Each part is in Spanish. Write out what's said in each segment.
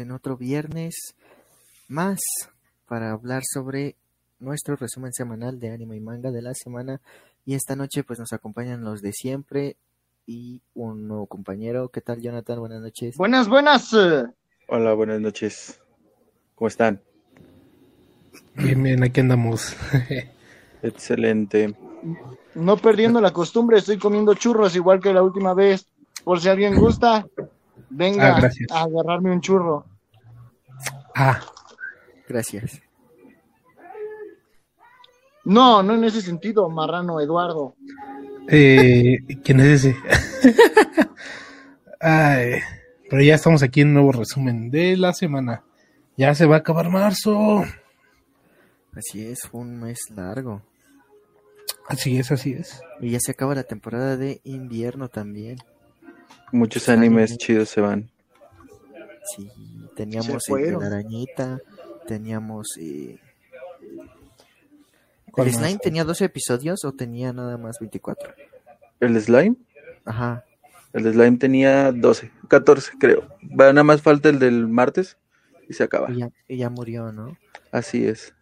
En otro viernes más para hablar sobre nuestro resumen semanal de anime y manga de la semana. Y esta noche pues nos acompañan los de siempre y un nuevo compañero. ¿Qué tal Jonathan? Buenas noches. Buenas, buenas. Hola, buenas noches. ¿Cómo están? Bien, bien, aquí andamos. Excelente. No perdiendo la costumbre, estoy comiendo churros igual que la última vez. Por si alguien gusta, venga Ah, gracias. a agarrarme un churro. Ah, Gracias. No, no en ese sentido, marrano Eduardo. eh, ¿quién es ese? Ay, pero ya estamos aquí en un nuevo resumen de la semana. Ya se va a acabar marzo. Así es, fue un mes largo. Así es, así es. Y ya se acaba la temporada de invierno también. Muchos Anime. animes chidos se van. Sí, teníamos el de fueron. la arañita, teníamos... eh, ¿Cuál ¿El más? Slime tenía 12 episodios o tenía nada más 24? ¿El slime? Ajá, El slime tenía 12, 14 creo. Va, nada más falta el del martes y se acaba. y ya, y ya murió, ¿no? Así es.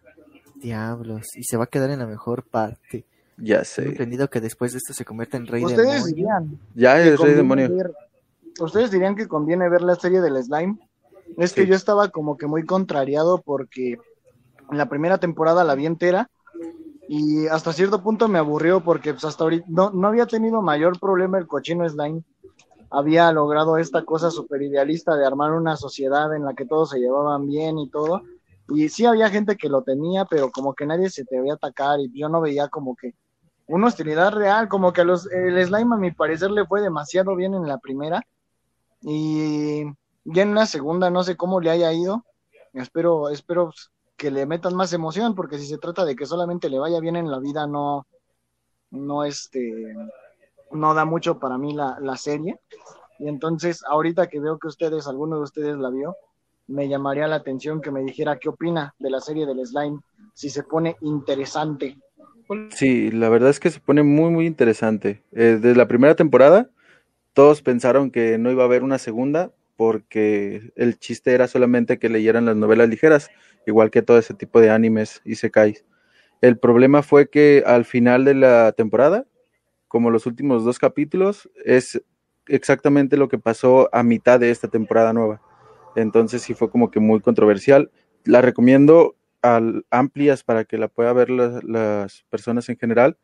Diablos, y se va a quedar en la mejor parte. Ya sé. entendido que después de esto se convierte en rey Ustedes demonio. dirían, Ya es rey demonio. ver- Ustedes dirían que conviene ver la serie del slime. Es que yo estaba como que muy contrariado porque en la primera temporada la vi entera y hasta cierto punto me aburrió porque pues hasta ahorita no, no había tenido mayor problema el cochino slime. Había logrado esta cosa super idealista de armar una sociedad en la que todos se llevaban bien y todo. Y sí había gente que lo tenía, pero como que nadie se te veía atacar y yo no veía como que una hostilidad real, como que los, el slime a mi parecer le fue demasiado bien en la primera. Y ya en la segunda no sé cómo le haya ido, espero, espero que le metan más emoción porque si se trata de que solamente le vaya bien en la vida no, no este, no da mucho para mí la, la serie. Y entonces ahorita que veo que ustedes, alguno de ustedes la vio, me llamaría la atención que me dijera qué opina de la serie del slime, si se pone interesante. Sí, la verdad es que se pone muy, muy interesante. Eh, desde la primera temporada, todos pensaron que no iba a haber una segunda porque el chiste era solamente que leyeran las novelas ligeras, igual que todo ese tipo de animes y sekais. El problema fue que al final de la temporada, como los últimos dos capítulos, es exactamente lo que pasó a mitad de esta temporada nueva. Entonces sí fue como que muy controversial. La recomiendo amplias para que la pueda ver la- las personas en general,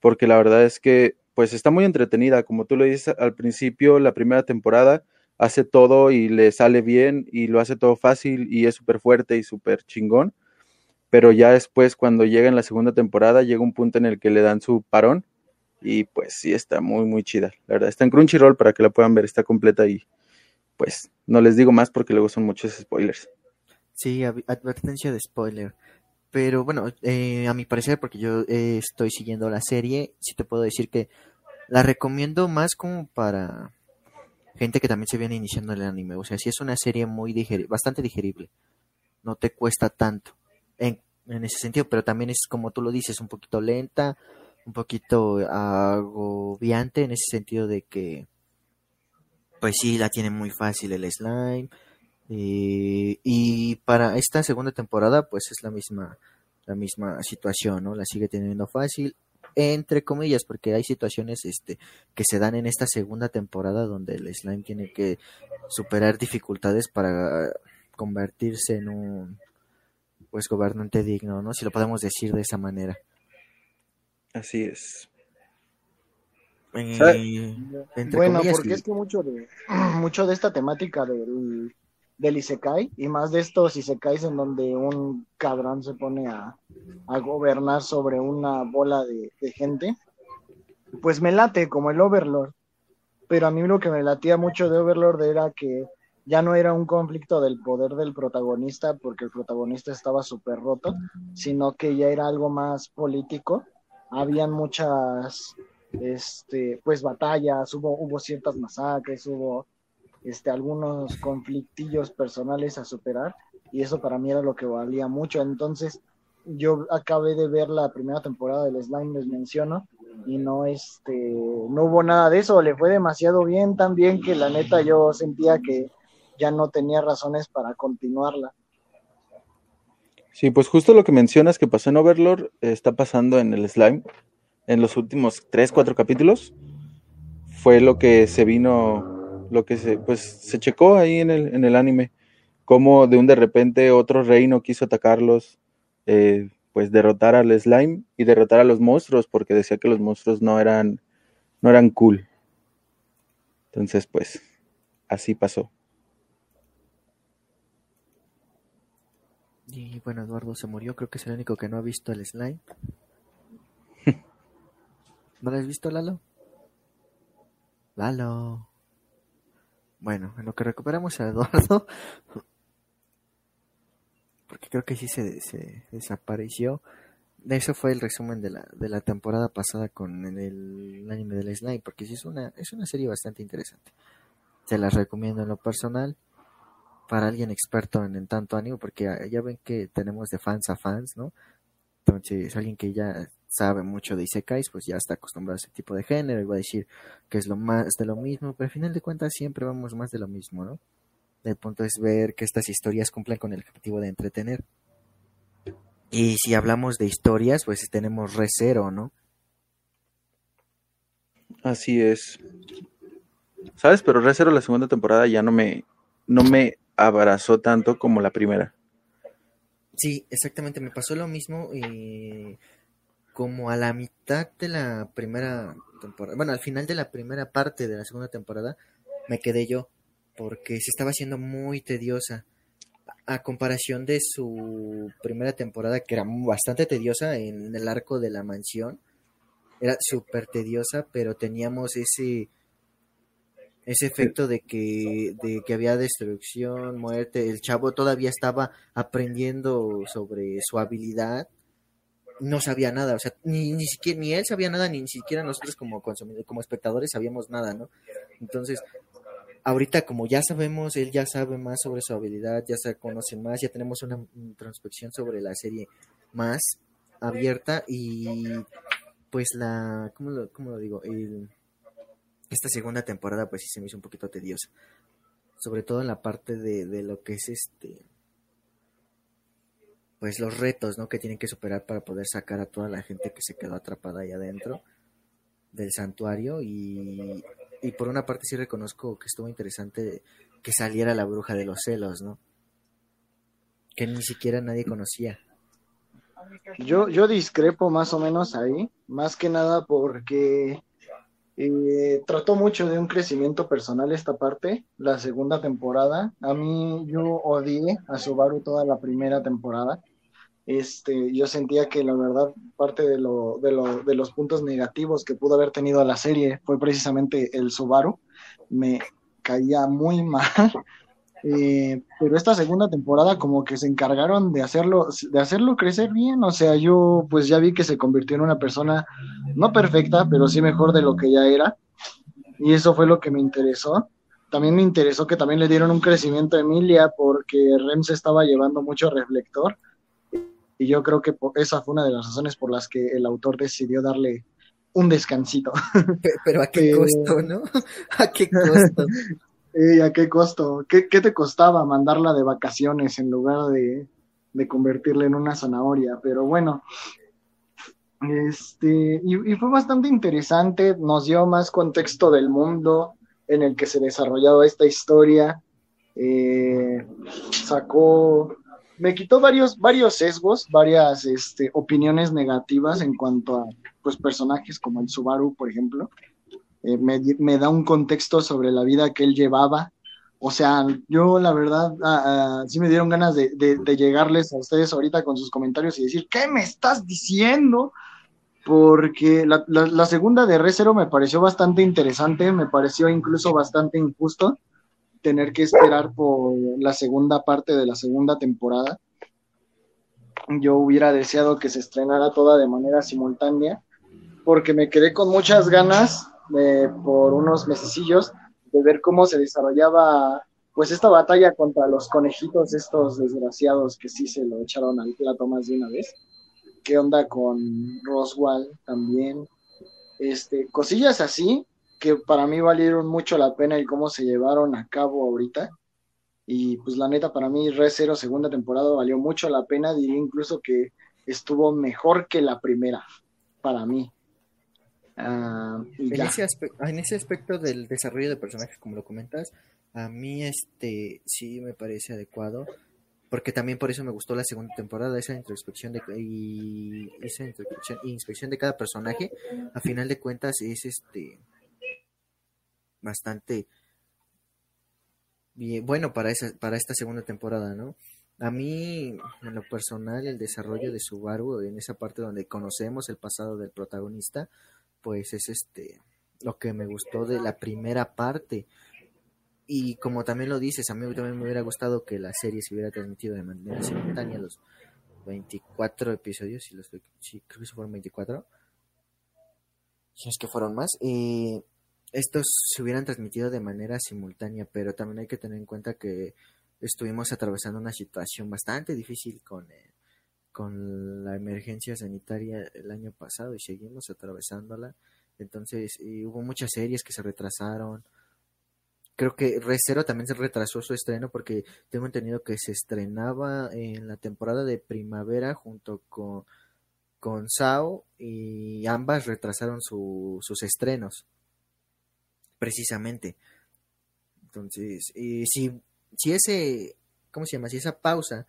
porque la verdad es que pues está muy entretenida, como tú lo dices al principio, la primera temporada hace todo y le sale bien y lo hace todo fácil y es súper fuerte y súper chingón. Pero ya después, cuando llega en la segunda temporada, llega un punto en el que le dan su parón y pues sí está muy, muy chida. La verdad, está en Crunchyroll para que la puedan ver, está completa y pues no les digo más porque luego son muchos spoilers. Sí, advertencia de spoiler. Pero bueno, eh, a mi parecer, porque yo eh, estoy siguiendo la serie, sí te puedo decir que la recomiendo más como para gente que también se viene iniciando el anime. O sea, sí es una serie muy digerible, bastante digerible. No te cuesta tanto en, en ese sentido, pero también es como tú lo dices, un poquito lenta, un poquito agobiante en ese sentido de que, pues sí, la tiene muy fácil el slime. Eh, y para esta segunda temporada, pues es la misma, la misma situación, ¿no? La sigue teniendo fácil entre comillas, porque hay situaciones este, que se dan en esta segunda temporada donde el slime tiene que superar dificultades para convertirse en un pues gobernante digno, ¿no? Si lo podemos decir de esa manera. Así es. Eh, bueno, porque es que mucho de mucho de esta temática del del Isekai y más de estos Isekais en donde un cabrón se pone a, gobernar sobre una bola de, gente, pues me late como el Overlord. Pero a mí lo que me latía mucho de Overlord era que ya no era un conflicto del poder del protagonista, porque el protagonista estaba súper roto, sino que ya era algo más político. Habían muchas, este, pues batallas, hubo, hubo ciertas masacres, hubo este, algunos conflictillos personales a superar y eso para mí era lo que valía mucho. Entonces, yo acabé de ver la primera temporada del Slime, les menciono, y no, este, no hubo nada de eso, le fue demasiado bien también que la neta yo sentía que ya no tenía razones para continuarla. Sí, pues justo lo que mencionas que pasó en Overlord está pasando en el Slime. En los últimos tres, cuatro capítulos fue lo que se vino lo que se, pues, se checó ahí en el, en el anime, como de un de repente otro reino quiso atacarlos, eh, pues derrotar al slime y derrotar a los monstruos, porque decía que los monstruos no eran, no eran cool. Entonces, pues, así pasó. Y bueno, Eduardo se murió, creo que es el único que no ha visto el slime. ¿No lo has visto, Lalo? Lalo. Bueno, en lo que recuperamos a Eduardo, porque creo que sí se, desapareció. Eso fue el resumen de la, de la temporada pasada con el, anime del Slime, porque sí es una, es una serie bastante interesante. Se las recomiendo en lo personal para alguien experto en, en tanto anime, porque ya ven que tenemos de fans a fans, ¿no? Entonces, alguien que ya sabe mucho de Isekais, pues ya está acostumbrado a ese tipo de género y va a decir que es lo más de lo mismo, pero al final de cuentas siempre vamos más de lo mismo, ¿no? El punto es ver que estas historias cumplen con el objetivo de entretener. Y si hablamos de historias, pues tenemos Recero, ¿no? Así es. ¿Sabes? Pero Recero la segunda temporada ya no me, no me abrazó tanto como la primera. Sí, exactamente, me pasó lo mismo y como a la mitad de la primera temporada, bueno, al final de la primera parte de la segunda temporada, me quedé yo, porque se estaba haciendo muy tediosa. A comparación de su primera temporada, que era bastante tediosa en el arco de la mansión, era súper tediosa, pero teníamos ese ese efecto de que, de que había destrucción, muerte, el chavo todavía estaba aprendiendo sobre su habilidad no sabía nada, o sea, ni, ni siquiera, ni él sabía nada, ni siquiera nosotros como consumidores, como espectadores sabíamos nada, ¿no? Entonces, ahorita como ya sabemos, él ya sabe más sobre su habilidad, ya se conoce más, ya tenemos una introspección sobre la serie más abierta y pues la, ¿cómo lo, cómo lo digo? esta segunda temporada pues sí se me hizo un poquito tediosa, sobre todo en la parte de, de lo que es este pues los retos ¿no? que tienen que superar para poder sacar a toda la gente que se quedó atrapada ahí adentro del santuario y, y por una parte sí reconozco que estuvo interesante que saliera la bruja de los celos, ¿no? Que ni siquiera nadie conocía. Yo, yo discrepo más o menos ahí, más que nada porque Eh, trató mucho de un crecimiento personal esta parte, la segunda temporada. A mí yo odié a Subaru toda la primera temporada. Este, yo sentía que la verdad parte de, lo, de, lo, de los puntos negativos que pudo haber tenido la serie fue precisamente el Subaru. Me caía muy mal eh, pero esta segunda temporada como que se encargaron de hacerlo, de hacerlo crecer bien, o sea, yo pues ya vi que se convirtió en una persona no perfecta, pero sí mejor de lo que ya era, y eso fue lo que me interesó. También me interesó que también le dieron un crecimiento a Emilia porque Rem se estaba llevando mucho reflector, y yo creo que esa fue una de las razones por las que el autor decidió darle un descansito. Pero a qué costo, ¿no? ¿A qué costo? ¿Y ¿A qué costo? ¿Qué, te costaba mandarla de vacaciones en lugar de, de convertirla en una zanahoria? Pero bueno, este, y, fue bastante interesante, nos dio más contexto del mundo en el que se desarrollaba esta historia, eh, sacó, me quitó varios, varios sesgos, varias este, opiniones negativas en cuanto a pues, personajes como el Subaru, por ejemplo, eh, me, da un contexto sobre la vida que él llevaba. O sea, yo la verdad, sí me dieron ganas de, llegarles a ustedes ahorita con sus comentarios y decir, ¿qué me estás diciendo? Porque la, segunda de Recero me pareció bastante interesante, me pareció incluso bastante injusto tener que esperar por la segunda parte de la segunda temporada. Yo hubiera deseado que se estrenara toda de manera simultánea, porque me quedé con muchas ganas por unos mesecillos de ver cómo se desarrollaba pues esta batalla contra los conejitos estos desgraciados que sí se lo echaron al plato más de una vez. ¿Qué onda con Roswell también? Este, cosillas así que para mí valieron mucho la pena y cómo se llevaron a cabo ahorita. Y pues la neta, para mí, Re Zero segunda temporada valió mucho la pena, diría incluso que estuvo mejor que la primera, para mí. Ah, en, ese aspecto, en ese aspecto del desarrollo de personajes, como lo comentas, a mí este sí me parece adecuado, porque también por eso me gustó la segunda temporada, esa introspección de y esa introspección, inspección de cada personaje, a final de cuentas es este bastante bien, bueno para esa, para esta segunda temporada, ¿no? A mí, en lo personal, el desarrollo de Subaru, en esa parte donde conocemos el pasado del protagonista, pues es este lo que me gustó de la primera parte. Y como también lo dices, a mí también me hubiera gustado que la serie se hubiera transmitido de manera simultánea los 24 episodios, si los, sí, creo que fueron 24. Si es que fueron más. y estos se hubieran transmitido de manera simultánea, pero también hay que tener en cuenta que estuvimos atravesando una situación bastante difícil con, eh, con la emergencia sanitaria el año pasado y seguimos atravesándola. Entonces, hubo muchas series que se retrasaron. Creo que Recero también se retrasó su estreno porque tengo entendido que se estrenaba en la temporada de primavera junto con, con Sao y ambas retrasaron su, sus estrenos. Precisamente. Entonces, y si, si ese, ¿cómo se llama? Si esa pausa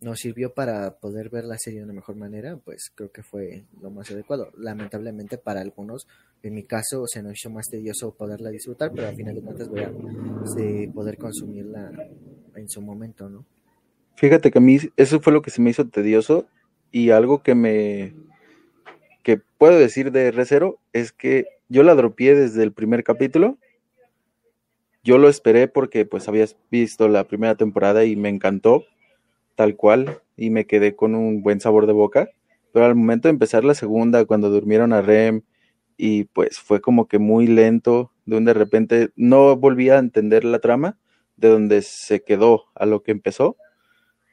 nos sirvió para poder ver la serie de una mejor manera, pues creo que fue lo más adecuado. Lamentablemente para algunos, en mi caso, se nos hizo más tedioso poderla disfrutar, pero al final de cuentas voy a poder consumirla en su momento, ¿no? Fíjate que a mí eso fue lo que se me hizo tedioso y algo que me que puedo decir de Recero es que yo la dropié desde el primer capítulo. Yo lo esperé porque pues habías visto la primera temporada y me encantó tal cual y me quedé con un buen sabor de boca. Pero al momento de empezar la segunda, cuando durmieron a Rem y pues fue como que muy lento, de un de repente no volví a entender la trama de donde se quedó a lo que empezó.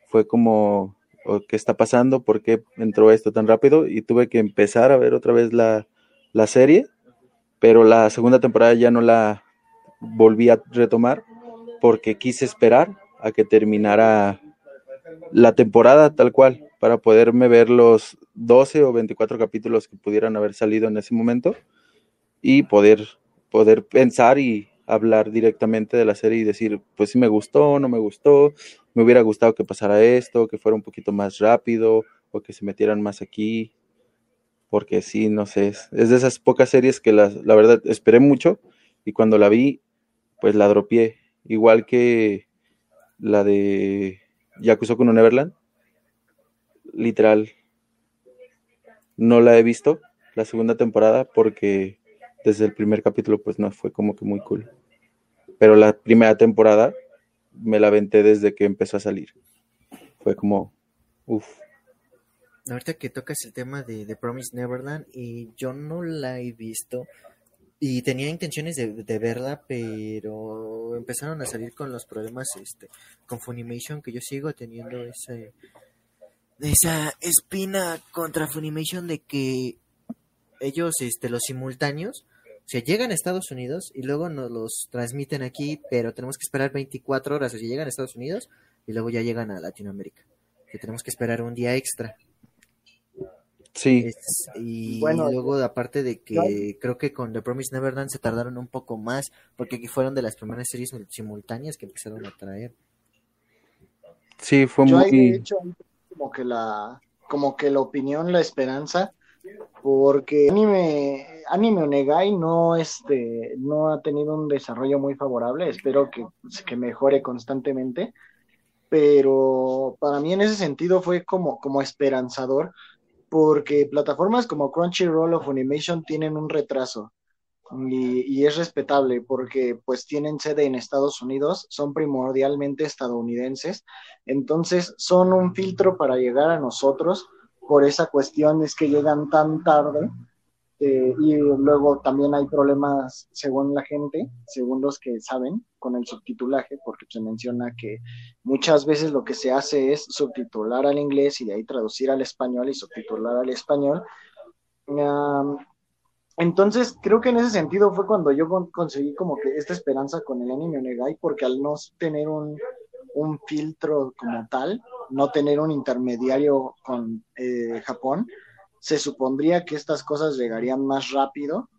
Fue como, oh, ¿qué está pasando? ¿Por qué entró esto tan rápido? Y tuve que empezar a ver otra vez la, la serie, pero la segunda temporada ya no la volví a retomar porque quise esperar a que terminara la temporada tal cual, para poderme ver los 12 o 24 capítulos que pudieran haber salido en ese momento y poder, poder pensar y hablar directamente de la serie y decir, pues si me gustó, no me gustó, me hubiera gustado que pasara esto, que fuera un poquito más rápido o que se metieran más aquí. Porque sí, no sé, es, es de esas pocas series que las, la verdad esperé mucho y cuando la vi, pues la dropié, igual que la de Yakuza con Neverland, literal, no la he visto la segunda temporada porque desde el primer capítulo pues no fue como que muy cool. Pero la primera temporada me la venté desde que empezó a salir. Fue como, uff. Ahorita que tocas el tema de, Promise Neverland y yo no la he visto y tenía intenciones de, verla, pero empezaron a salir con los problemas este con Funimation que yo sigo teniendo ese esa espina contra Funimation de que ellos este los simultáneos o llegan a Estados Unidos y luego nos los transmiten aquí, pero tenemos que esperar 24 horas. O sea, llegan a Estados Unidos y luego ya llegan a Latinoamérica. Que tenemos que esperar un día extra. Sí. Es, y bueno, luego, aparte de que ¿no? creo que con The Promise Neverland se tardaron un poco más, porque aquí fueron de las primeras series simultáneas que empezaron a traer. Sí, fue Yo muy. ahí, de hecho, como que la, como que la opinión, la esperanza, porque anime, anime Onegai no, este, no ha tenido un desarrollo muy favorable, espero que, que mejore constantemente, pero para mí en ese sentido fue como, como esperanzador, porque plataformas como Crunchyroll o Funimation tienen un retraso. Y, y, es respetable porque pues tienen sede en Estados Unidos, son primordialmente estadounidenses, entonces son un filtro para llegar a nosotros, por esa cuestión es que llegan tan tarde eh, y luego también hay problemas según la gente, según los que saben, con el subtitulaje, porque se menciona que muchas veces lo que se hace es subtitular al inglés y de ahí traducir al español y subtitular al español. Um, entonces, creo que en ese sentido fue cuando yo con conseguí como que esta esperanza con el anime Onegai, porque al no tener un, un filtro como tal, no tener un intermediario con eh, Japón, se supondría que estas cosas llegarían más rápido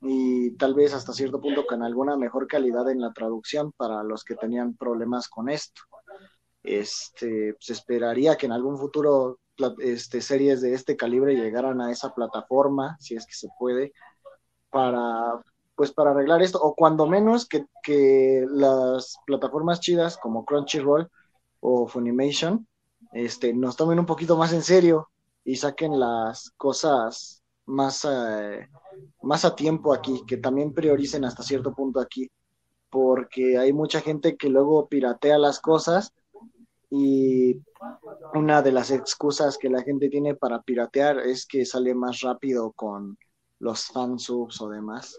y tal vez hasta cierto punto con alguna mejor calidad en la traducción para los que tenían problemas con esto. Este, se esperaría que en algún futuro este, series de este calibre llegaran a esa plataforma, si es que se puede, para pues para arreglar esto, o cuando menos que, que las plataformas chidas como Crunchyroll o Funimation este, nos tomen un poquito más en serio y saquen las cosas más, eh, más a tiempo aquí, que también prioricen hasta cierto punto aquí, porque hay mucha gente que luego piratea las cosas y una de las excusas que la gente tiene para piratear es que sale más rápido con los fansubs o demás.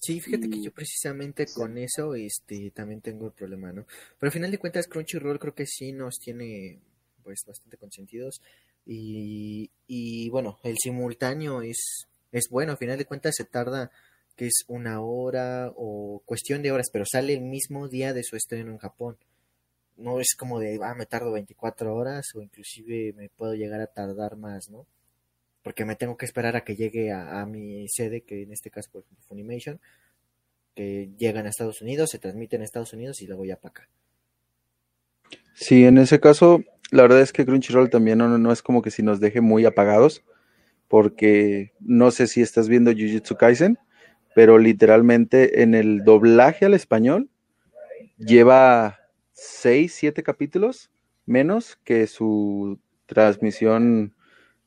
Sí, fíjate que yo precisamente con eso este también tengo el problema, ¿no? Pero al final de cuentas Crunchyroll creo que sí nos tiene pues bastante consentidos y, y bueno, el simultáneo es es bueno, al final de cuentas se tarda que es una hora o cuestión de horas, pero sale el mismo día de su estreno en Japón. No es como de, ah, me tardo 24 horas o inclusive me puedo llegar a tardar más, ¿no? porque me tengo que esperar a que llegue a, a, mi sede, que en este caso, por ejemplo, Funimation, que llegan a Estados Unidos, se transmiten a Estados Unidos y luego ya para acá. Sí, en ese caso, la verdad es que Crunchyroll también no, no es como que si nos deje muy apagados, porque no sé si estás viendo Jujutsu Kaisen, pero literalmente en el doblaje al español lleva 6, 7 capítulos menos que su transmisión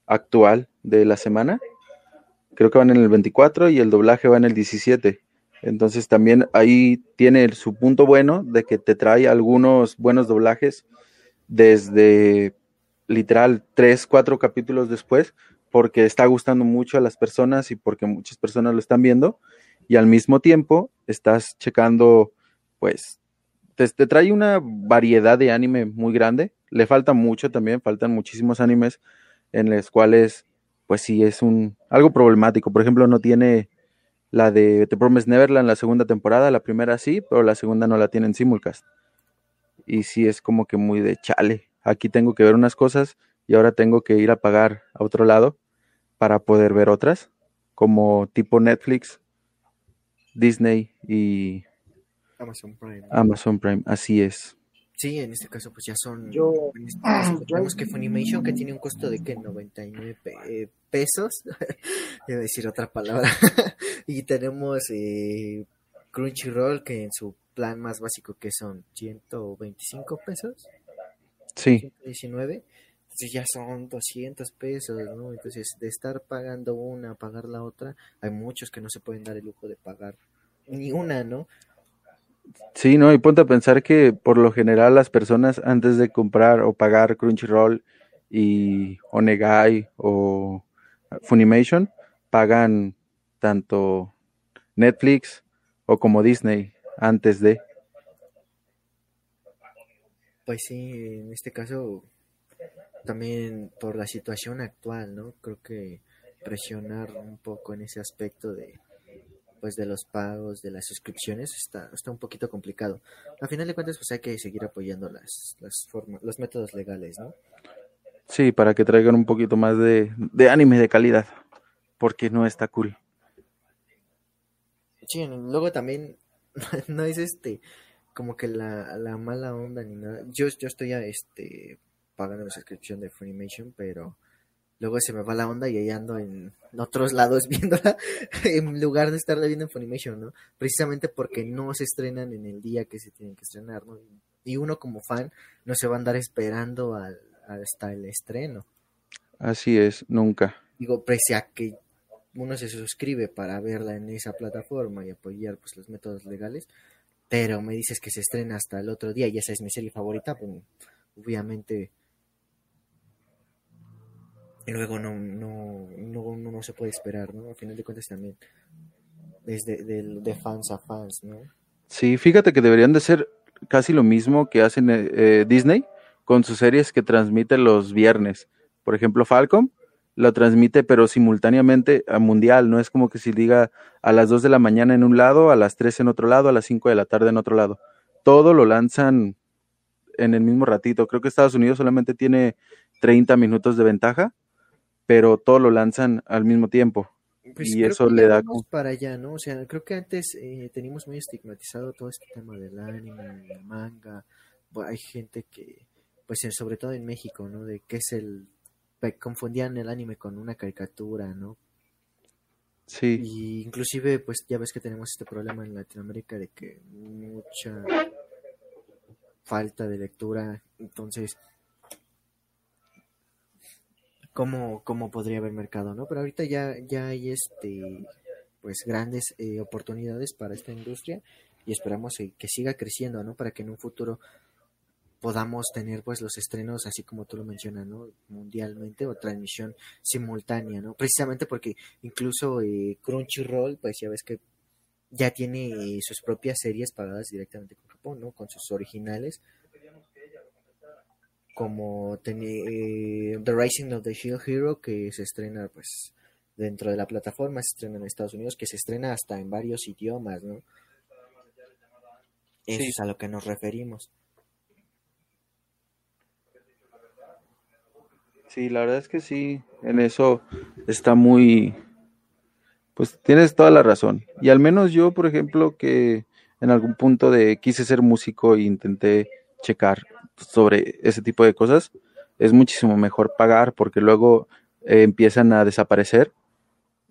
actual de la semana. Creo que van en el 24 y el doblaje va en el 17. Entonces también ahí tiene su punto bueno de que te trae algunos buenos doblajes desde literal 3, 4 capítulos después, porque está gustando mucho a las personas y porque muchas personas lo están viendo. Y al mismo tiempo estás checando, pues, te, trae una variedad de anime muy grande. Le falta mucho también, faltan muchísimos animes en las cuales, pues sí, es un algo problemático. Por ejemplo, no tiene la de The Promised Neverland la segunda temporada, la primera sí, pero la segunda no la tiene en simulcast. Y sí es como que muy de chale. Aquí tengo que ver unas cosas y ahora tengo que ir a pagar a otro lado para poder ver otras, como tipo Netflix, Disney y Amazon Prime. Amazon Prime, así es. Sí, en este caso pues ya son... Yo- en este caso, tenemos que Funimation que tiene un costo de que 99 pe- eh, pesos, a decir otra palabra, y tenemos eh, Crunchyroll que en su plan más básico que son 125 pesos, Sí, 119, entonces ya son 200 pesos, ¿no? Entonces de estar pagando una a pagar la otra, hay muchos que no se pueden dar el lujo de pagar ni una, ¿no? sí, no, y ponte a pensar que por lo general las personas antes de comprar o pagar Crunchyroll y Onegai o Funimation pagan tanto Netflix o como Disney antes de. Pues sí, en este caso también por la situación actual, ¿no? Creo que presionar un poco en ese aspecto de pues de los pagos, de las suscripciones está está un poquito complicado. A final de cuentas pues hay que seguir apoyando las las formas, los métodos legales, ¿no? Sí, para que traigan un poquito más de, de anime de calidad, porque no está cool. Sí, luego también no es este como que la, la mala onda ni nada. Yo, yo estoy este pagando la suscripción de Funimation, pero luego se me va la onda y ahí ando en otros lados viéndola en lugar de estarla viendo en Funimation, ¿no? Precisamente porque no se estrenan en el día que se tienen que estrenar, ¿no? Y uno como fan no se va a andar esperando al, hasta el estreno. Así es, nunca. Digo, pese a que uno se suscribe para verla en esa plataforma y apoyar pues los métodos legales, pero me dices que se estrena hasta el otro día y esa es mi serie favorita, pues obviamente luego no no, no, no, se puede esperar, ¿no? Al final de cuentas también es fans a fans, ¿no? Sí, fíjate que deberían de ser casi lo mismo que hacen eh, Disney con sus series que transmite los viernes. Por ejemplo, Falcom lo transmite pero simultáneamente a mundial, no es como que si diga a las 2 de la mañana en un lado, a las 3 en otro lado, a las 5 de la tarde en otro lado. Todo lo lanzan en el mismo ratito. Creo que Estados Unidos solamente tiene 30 minutos de ventaja, pero todo lo lanzan al mismo tiempo. Pues y eso le da para allá, ¿no? O sea, creo que antes eh, teníamos muy estigmatizado todo este tema del anime, el manga. Bueno, hay gente que, pues sobre todo en México, ¿no? De que es el... confundían el anime con una caricatura, ¿no? Sí, Y inclusive, pues ya ves que tenemos este problema en Latinoamérica de que mucha falta de lectura, entonces, ¿cómo, cómo podría haber mercado, no? Pero ahorita ya, ya hay este, pues grandes eh, oportunidades para esta industria y esperamos eh, que siga creciendo, ¿no? Para que en un futuro podamos tener pues los estrenos así como tú lo mencionas, ¿no? Mundialmente o transmisión simultánea, ¿no? Precisamente porque incluso eh, Crunchyroll, pues ya ves que ya tiene eh, sus propias series pagadas directamente con Japón, ¿no? Con sus originales. Como eh, The Rising of the Shield Hero, que se estrena pues dentro de la plataforma, se estrena en Estados Unidos, que se estrena hasta en varios idiomas, ¿no? Eso Sí. es a lo que nos referimos. Sí, la verdad es que sí, en eso está muy, pues tienes toda la razón. Y al menos yo, por ejemplo, que en algún punto de quise ser músico e intenté checar sobre ese tipo de cosas, es muchísimo mejor pagar porque luego eh, empiezan a desaparecer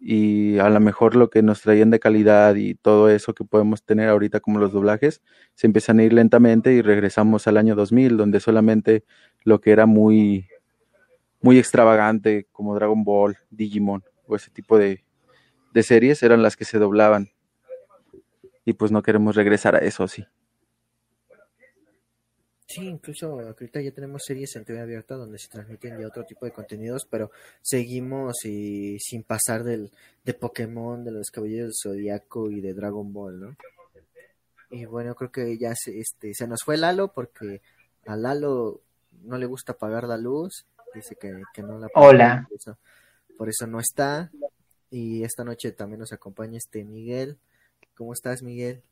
y a lo mejor lo que nos traían de calidad y todo eso que podemos tener ahorita como los doblajes, se empiezan a ir lentamente y regresamos al año 2000, donde solamente lo que era muy muy extravagante como Dragon Ball, Digimon o ese tipo de, de series eran las que se doblaban. Y pues no queremos regresar a eso, sí. Sí, incluso ahorita ya tenemos series en TV abierta donde se transmiten ya otro tipo de contenidos, pero seguimos eh, sin pasar del de Pokémon, de los Caballeros del Zodiaco y de Dragon Ball, ¿no? Y bueno, creo que ya se, este, se nos fue Lalo porque a Lalo no le gusta apagar la luz, dice que, que no la Hola. Por eso, por eso no está. Y esta noche también nos acompaña este Miguel. ¿Cómo estás, Miguel?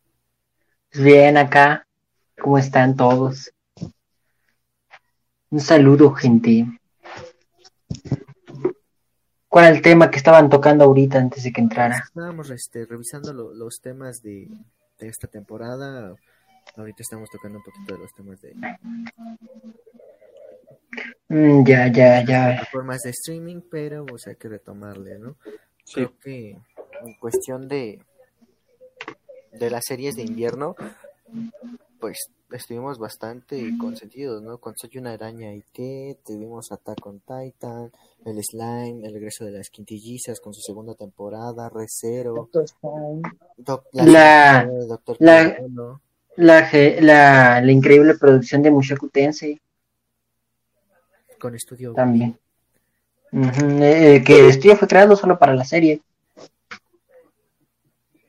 Bien acá. ¿Cómo están todos? Un saludo, gente. ¿Cuál era el tema que estaban tocando ahorita antes de que entrara? Estábamos este, revisando lo- los temas de, de esta temporada, ahorita estamos tocando un poquito de los temas de ya, ya, ya. plataformas de streaming, pero pues hay que retomarle, ¿no? Sí. Creo que en cuestión de de las series de invierno, pues estuvimos bastante consentidos, ¿no? Con Soy una araña y qué, tuvimos Attack on Titan, el Slime, el regreso de las quintillizas con su segunda temporada, Recero, Doctor. Doc- La- Doctor la- ge- la, la increíble producción de Mushoku Tensei con estudio también. Ujú, eh, que el estudio fue creado solo para la serie.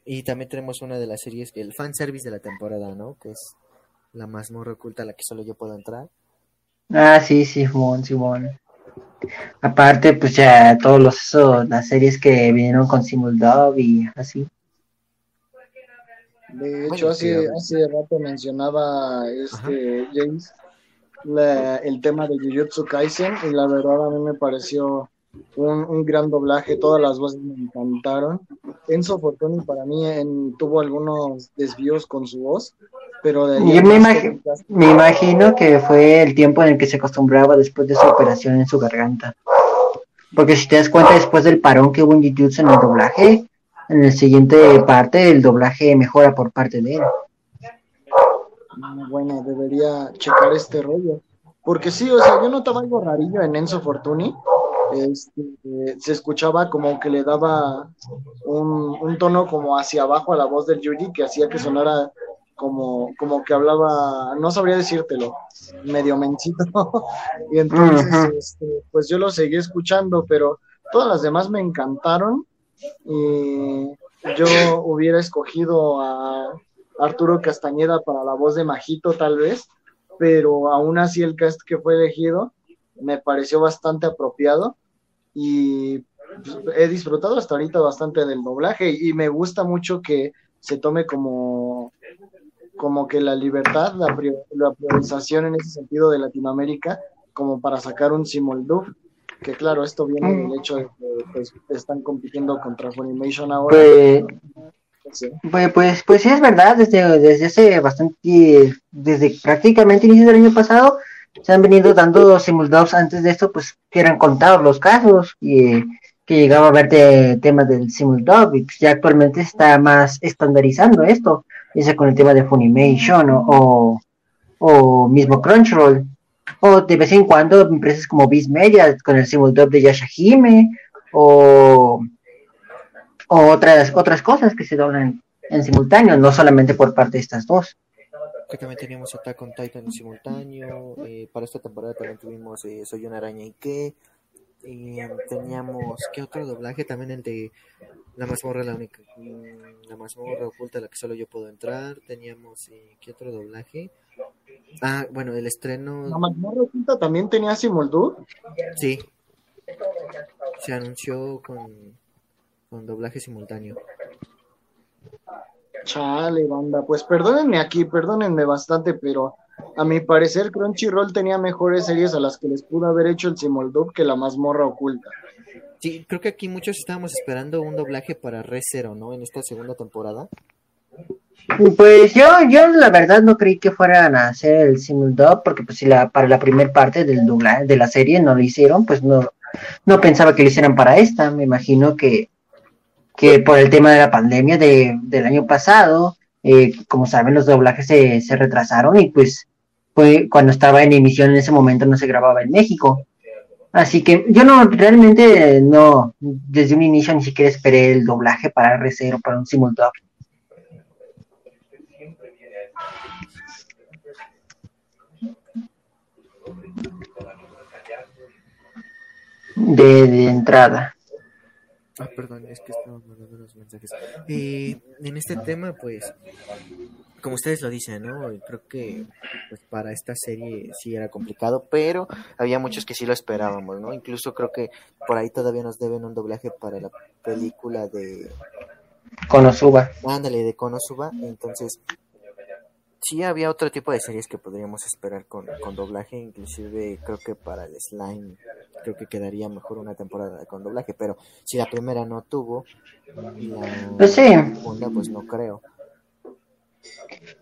Y también tenemos una de las series, el fanservice de la temporada, ¿no? Que es la mazmorra oculta a la que solo yo puedo entrar. Ah, sí, sí, Simón, Simón. Aparte, pues ya todos los eso, las series que vinieron con Simuldub y así. De Bueno, hecho, hace, sí, hace rato mencionaba este James la- el tema de Jujutsu Kaisen y la verdad a mí me pareció un, un gran doblaje, todas las voces me encantaron. Enzo Fortuni para mí en- tuvo algunos desvíos con su voz, pero de Yo Me imagino que fue el tiempo en el que se acostumbraba después de su operación en su garganta. Porque si te das cuenta, después del parón que hubo en Jujutsu en el doblaje, en el siguiente parte el doblaje mejora por parte de él. Ah, Bueno, debería checar este rollo. Porque sí, o sea, yo notaba algo rarillo en Enzo Fortuni. Este, eh, se escuchaba como que le daba un, un tono como hacia abajo a la voz del Yuji que hacía que sonara como, como que hablaba, no sabría decírtelo, medio mencito. y entonces, este, pues yo lo seguí escuchando, pero todas las demás me encantaron. Y yo hubiera escogido a Arturo Castañeda para la voz de Majito, tal vez, pero aún así el cast que fue elegido me pareció bastante apropiado y pues, he disfrutado hasta ahorita bastante del doblaje y me gusta mucho que se tome como como que la libertad, la, pri- la priorización en ese sentido de Latinoamérica, como para sacar un Simuldub, que claro, esto viene del hecho de que pues, están compitiendo contra Funimation ahora. Pues, Sí. pues, pues, pues sí es verdad, desde, desde hace bastante, desde prácticamente inicio del año pasado, se han venido dando simuldubs antes de esto, pues que eran contados los casos y eh, que llegaba a haber de- temas del simuldub y pues, ya actualmente está más estandarizando esto, ya sea con el tema de Funimation o, o, o mismo Crunchyroll, o de vez en cuando empresas como Viz Media con el simuldub de Yashahime o o otras otras cosas que se doblan en simultáneo, no solamente por parte de estas dos. Que también teníamos Attack on Titan en simultáneo. eh, para esta temporada también tuvimos eh, Soy una araña y qué. Y teníamos, ¿qué otro doblaje? También el de La mazmorra, la única. mm, La mazmorra oculta a la que solo yo puedo entrar. Teníamos, eh, ¿qué otro doblaje? Ah, bueno, el estreno. La mazmorra oculta también tenía Simuldub. Sí. Se anunció con, con doblaje simultáneo. Chale, banda. Pues perdónenme aquí, perdónenme bastante, pero a mi parecer Crunchyroll tenía mejores series a las que les pudo haber hecho el Simuldub que la mazmorra oculta. Sí, creo que aquí muchos estábamos esperando un doblaje para Re Zero, ¿no? En esta segunda temporada. Pues yo, yo la verdad no creí que fueran a hacer el simuldub, porque pues si la, para la primera parte del doblaje de la serie no lo hicieron, pues no, no pensaba que lo hicieran para esta. Me imagino que, que por el tema de la pandemia de, del año pasado, eh, como saben, los doblajes se, se retrasaron y pues fue cuando estaba en emisión en ese momento no se grababa en México. Así que yo no, realmente no, desde un inicio ni siquiera esperé el doblaje para R0, para un simuldub. De, de entrada. Ah, perdón, es que estaba mandando los mensajes. Eh, en este tema, pues, como ustedes lo dicen, ¿no? Creo que pues, para esta serie sí era complicado, pero había muchos que sí lo esperábamos, ¿no? Incluso creo que por ahí todavía nos deben un doblaje para la película de Konosuba. Ándale, de Konosuba. Entonces, sí había otro tipo de series que podríamos esperar con, con doblaje, inclusive creo que para el Slime creo que quedaría mejor una temporada con doblaje, pero si la primera no tuvo, la Pues sí. segunda pues no creo.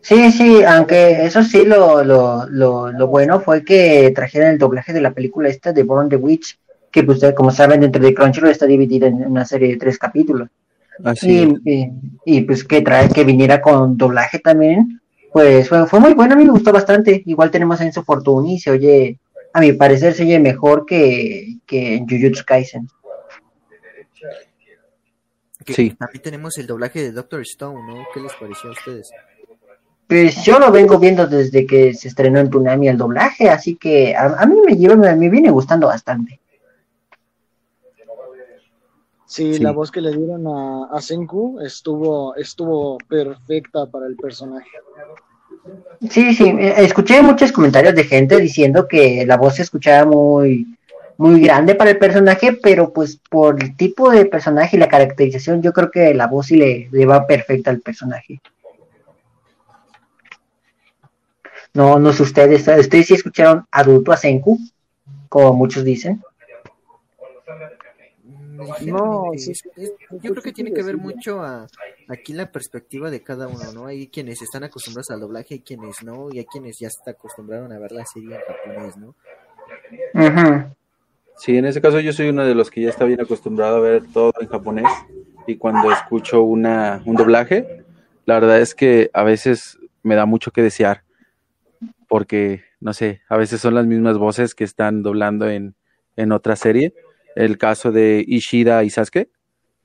Sí, sí, aunque eso sí, lo, lo, lo, lo bueno fue que trajeron el doblaje de la película esta de Born the Witch, que pues como saben dentro de Crunchyroll está dividida en una serie de tres capítulos. Así Y, es. y, y, pues que trae que viniera con doblaje también, pues fue, fue muy bueno, a mí me gustó bastante. Igual tenemos a Enzo Fortuni, se oye, a mi parecer se oye mejor que, que en Jujutsu Kaisen. Que Sí. También tenemos el doblaje de Doctor Stone, ¿no? ¿Qué les pareció a ustedes? Pues yo lo vengo viendo desde que se estrenó en Tunami el doblaje, así que a, a mí me lleva, me, me viene gustando bastante. Sí, Sí. la voz que le dieron a, a Senku estuvo, estuvo perfecta para el personaje. Sí, sí, eh, escuché muchos comentarios de gente diciendo que la voz se escuchaba muy, muy grande para el personaje, pero pues por el tipo de personaje y la caracterización, yo creo que la voz sí le, le va perfecta al personaje. No, no sé ustedes, ustedes sí escucharon adulto a Senku, como muchos dicen. No, sí, Es- es- yo creo que tiene que ver mucho a aquí la perspectiva de cada uno, ¿no? Hay quienes están acostumbrados al doblaje, hay quienes no, y hay quienes ya se acostumbraron a ver la serie en japonés, ¿no? Sí, en ese caso yo soy uno de los que ya está bien acostumbrado a ver todo en japonés y cuando escucho una, un doblaje, la verdad es que a veces me da mucho que desear porque, no sé, a veces son las mismas voces que están doblando en, en otra serie. El caso de Ishida y Sasuke,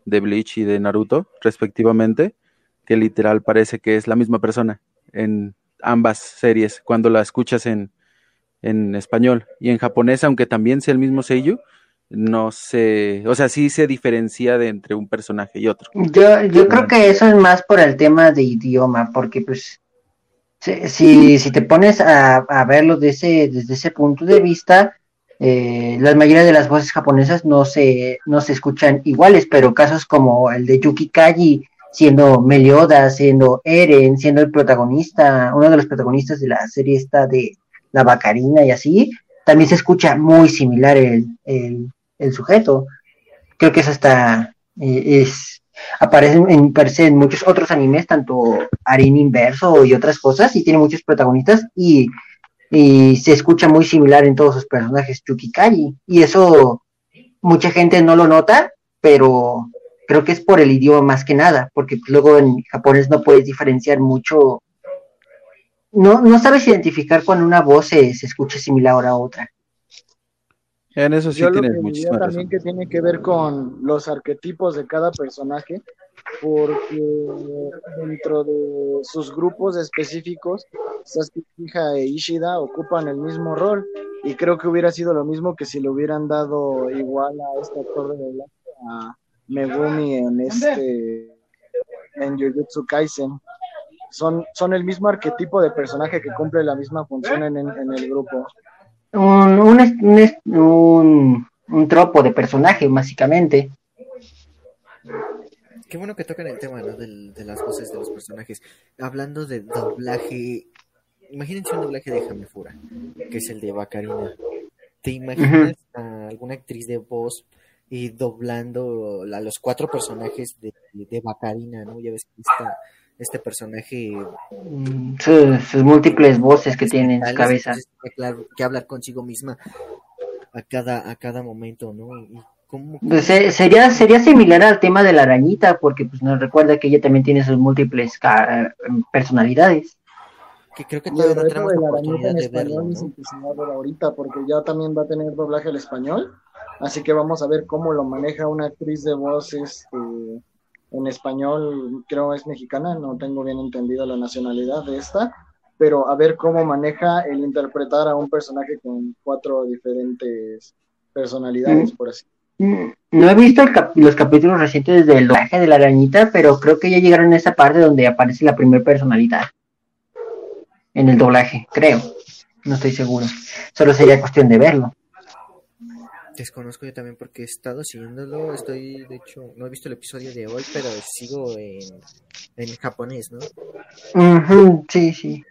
de Bleach y de Naruto, respectivamente, que literal parece que es la misma persona en ambas series cuando la escuchas en, en español y en japonés, aunque también sea el mismo sello, no se, o sea, sí se diferencia de entre un personaje y otro. Yo, yo creo que eso es más por el tema de idioma, porque pues si, si, te pones a, a verlo de ese, desde ese punto de vista, eh, la mayoría de las voces japonesas no se, no se escuchan iguales, pero casos como el de Yuki Kaji siendo Melioda, siendo Eren, siendo el protagonista, uno de los protagonistas de la serie esta de la Bacarina y así, también se escucha muy similar el, el, el sujeto. Creo que es hasta eh, es aparece en, aparece muchos otros animes, tanto Arin Inverso y otras cosas, y tiene muchos protagonistas y, y se escucha muy similar en todos sus personajes Yuki Kaji, y eso mucha gente no lo nota, pero creo que es por el idioma más que nada, porque luego en japonés no puedes diferenciar mucho, no, no sabes identificar cuando una voz se, se escucha similar a otra. En eso sí Yo lo que diría también que tiene que ver con los arquetipos de cada personaje, porque dentro de sus grupos específicos, Sasuke, Uchiha e Ishida ocupan el mismo rol, y creo que hubiera sido lo mismo que si le hubieran dado igual a este actor de doblaje, a Megumi en este en Jujutsu Kaisen. Son, son el mismo arquetipo de personaje que cumple la misma función en, en- en el grupo. Un, un, es- un, es- un, un tropo de personaje, básicamente. Qué bueno que tocan el tema, ¿no? De las voces de los personajes. Hablando de doblaje, imagínense un doblaje de Jamefura, que es el de Bacarina. ¿Te imaginas a alguna actriz de voz y doblando a los cuatro personajes de, de Bacarina, ¿no? Ya ves que esta- este personaje Mm, Sus, sus múltiples voces que tiene en su cabeza. tiene que, hablar- que hablar consigo misma a cada, a cada momento, ¿no? Y cómo, Pues, se- sería, sería similar al tema de la arañita, porque pues nos recuerda que ella también tiene sus múltiples ca- personalidades. que creo que todavía no tenemos de la oportunidad en de verlo, español es ¿no? ahorita, porque ya también va a tener doblaje al español. Así que vamos a ver cómo lo maneja una actriz de voz este, en español, creo es mexicana, no tengo bien entendido la nacionalidad de esta, pero a ver cómo maneja el interpretar a un personaje con cuatro diferentes personalidades, por así Mm, No he visto cap- los capítulos recientes del doblaje de la arañita, pero creo que ya llegaron a esa parte donde aparece la primera personalidad en el doblaje, creo. No estoy seguro. Solo sería cuestión de verlo. Desconozco yo también porque he estado siguiéndolo, estoy, de hecho, no he visto el episodio de hoy, pero sigo en, en japonés, ¿no? Ujú, sí, sí.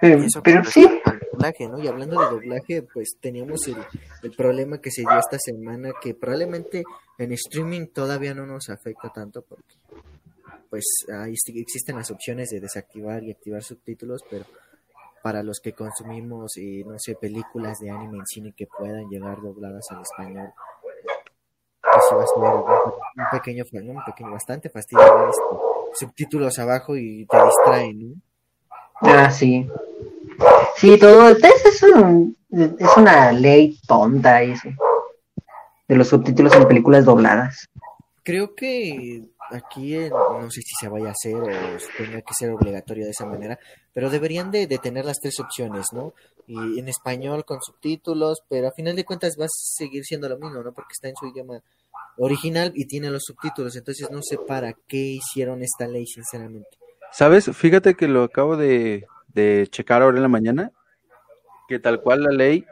Pero, Y eso pero sí, doblaje, ¿no? Y hablando de doblaje, pues teníamos el, el problema que se dio esta semana, que probablemente en streaming todavía no nos afecta tanto, porque pues ahí existen las opciones de desactivar y activar subtítulos, pero para los que consumimos, eh, no sé, películas de anime en cine que puedan llegar dobladas al español, pues sí va a ser un, un pequeño, un pequeño, bastante fastidio subtítulos abajo y te distraen, ¿no? Ah, sí. Sí, todo. Es, es, un- es una ley tonta eso. De los subtítulos en películas dobladas. Creo que aquí no sé si se vaya a hacer o tenga que ser obligatorio de esa manera, pero deberían de, de tener las tres opciones, ¿no? Y en español con subtítulos, pero a final de cuentas va a seguir siendo lo mismo, ¿no? Porque está en su idioma original y tiene los subtítulos, entonces no sé para qué hicieron esta ley, sinceramente. ¿Sabes? Fíjate que lo acabo de, de checar ahora en la mañana, que tal cual la ley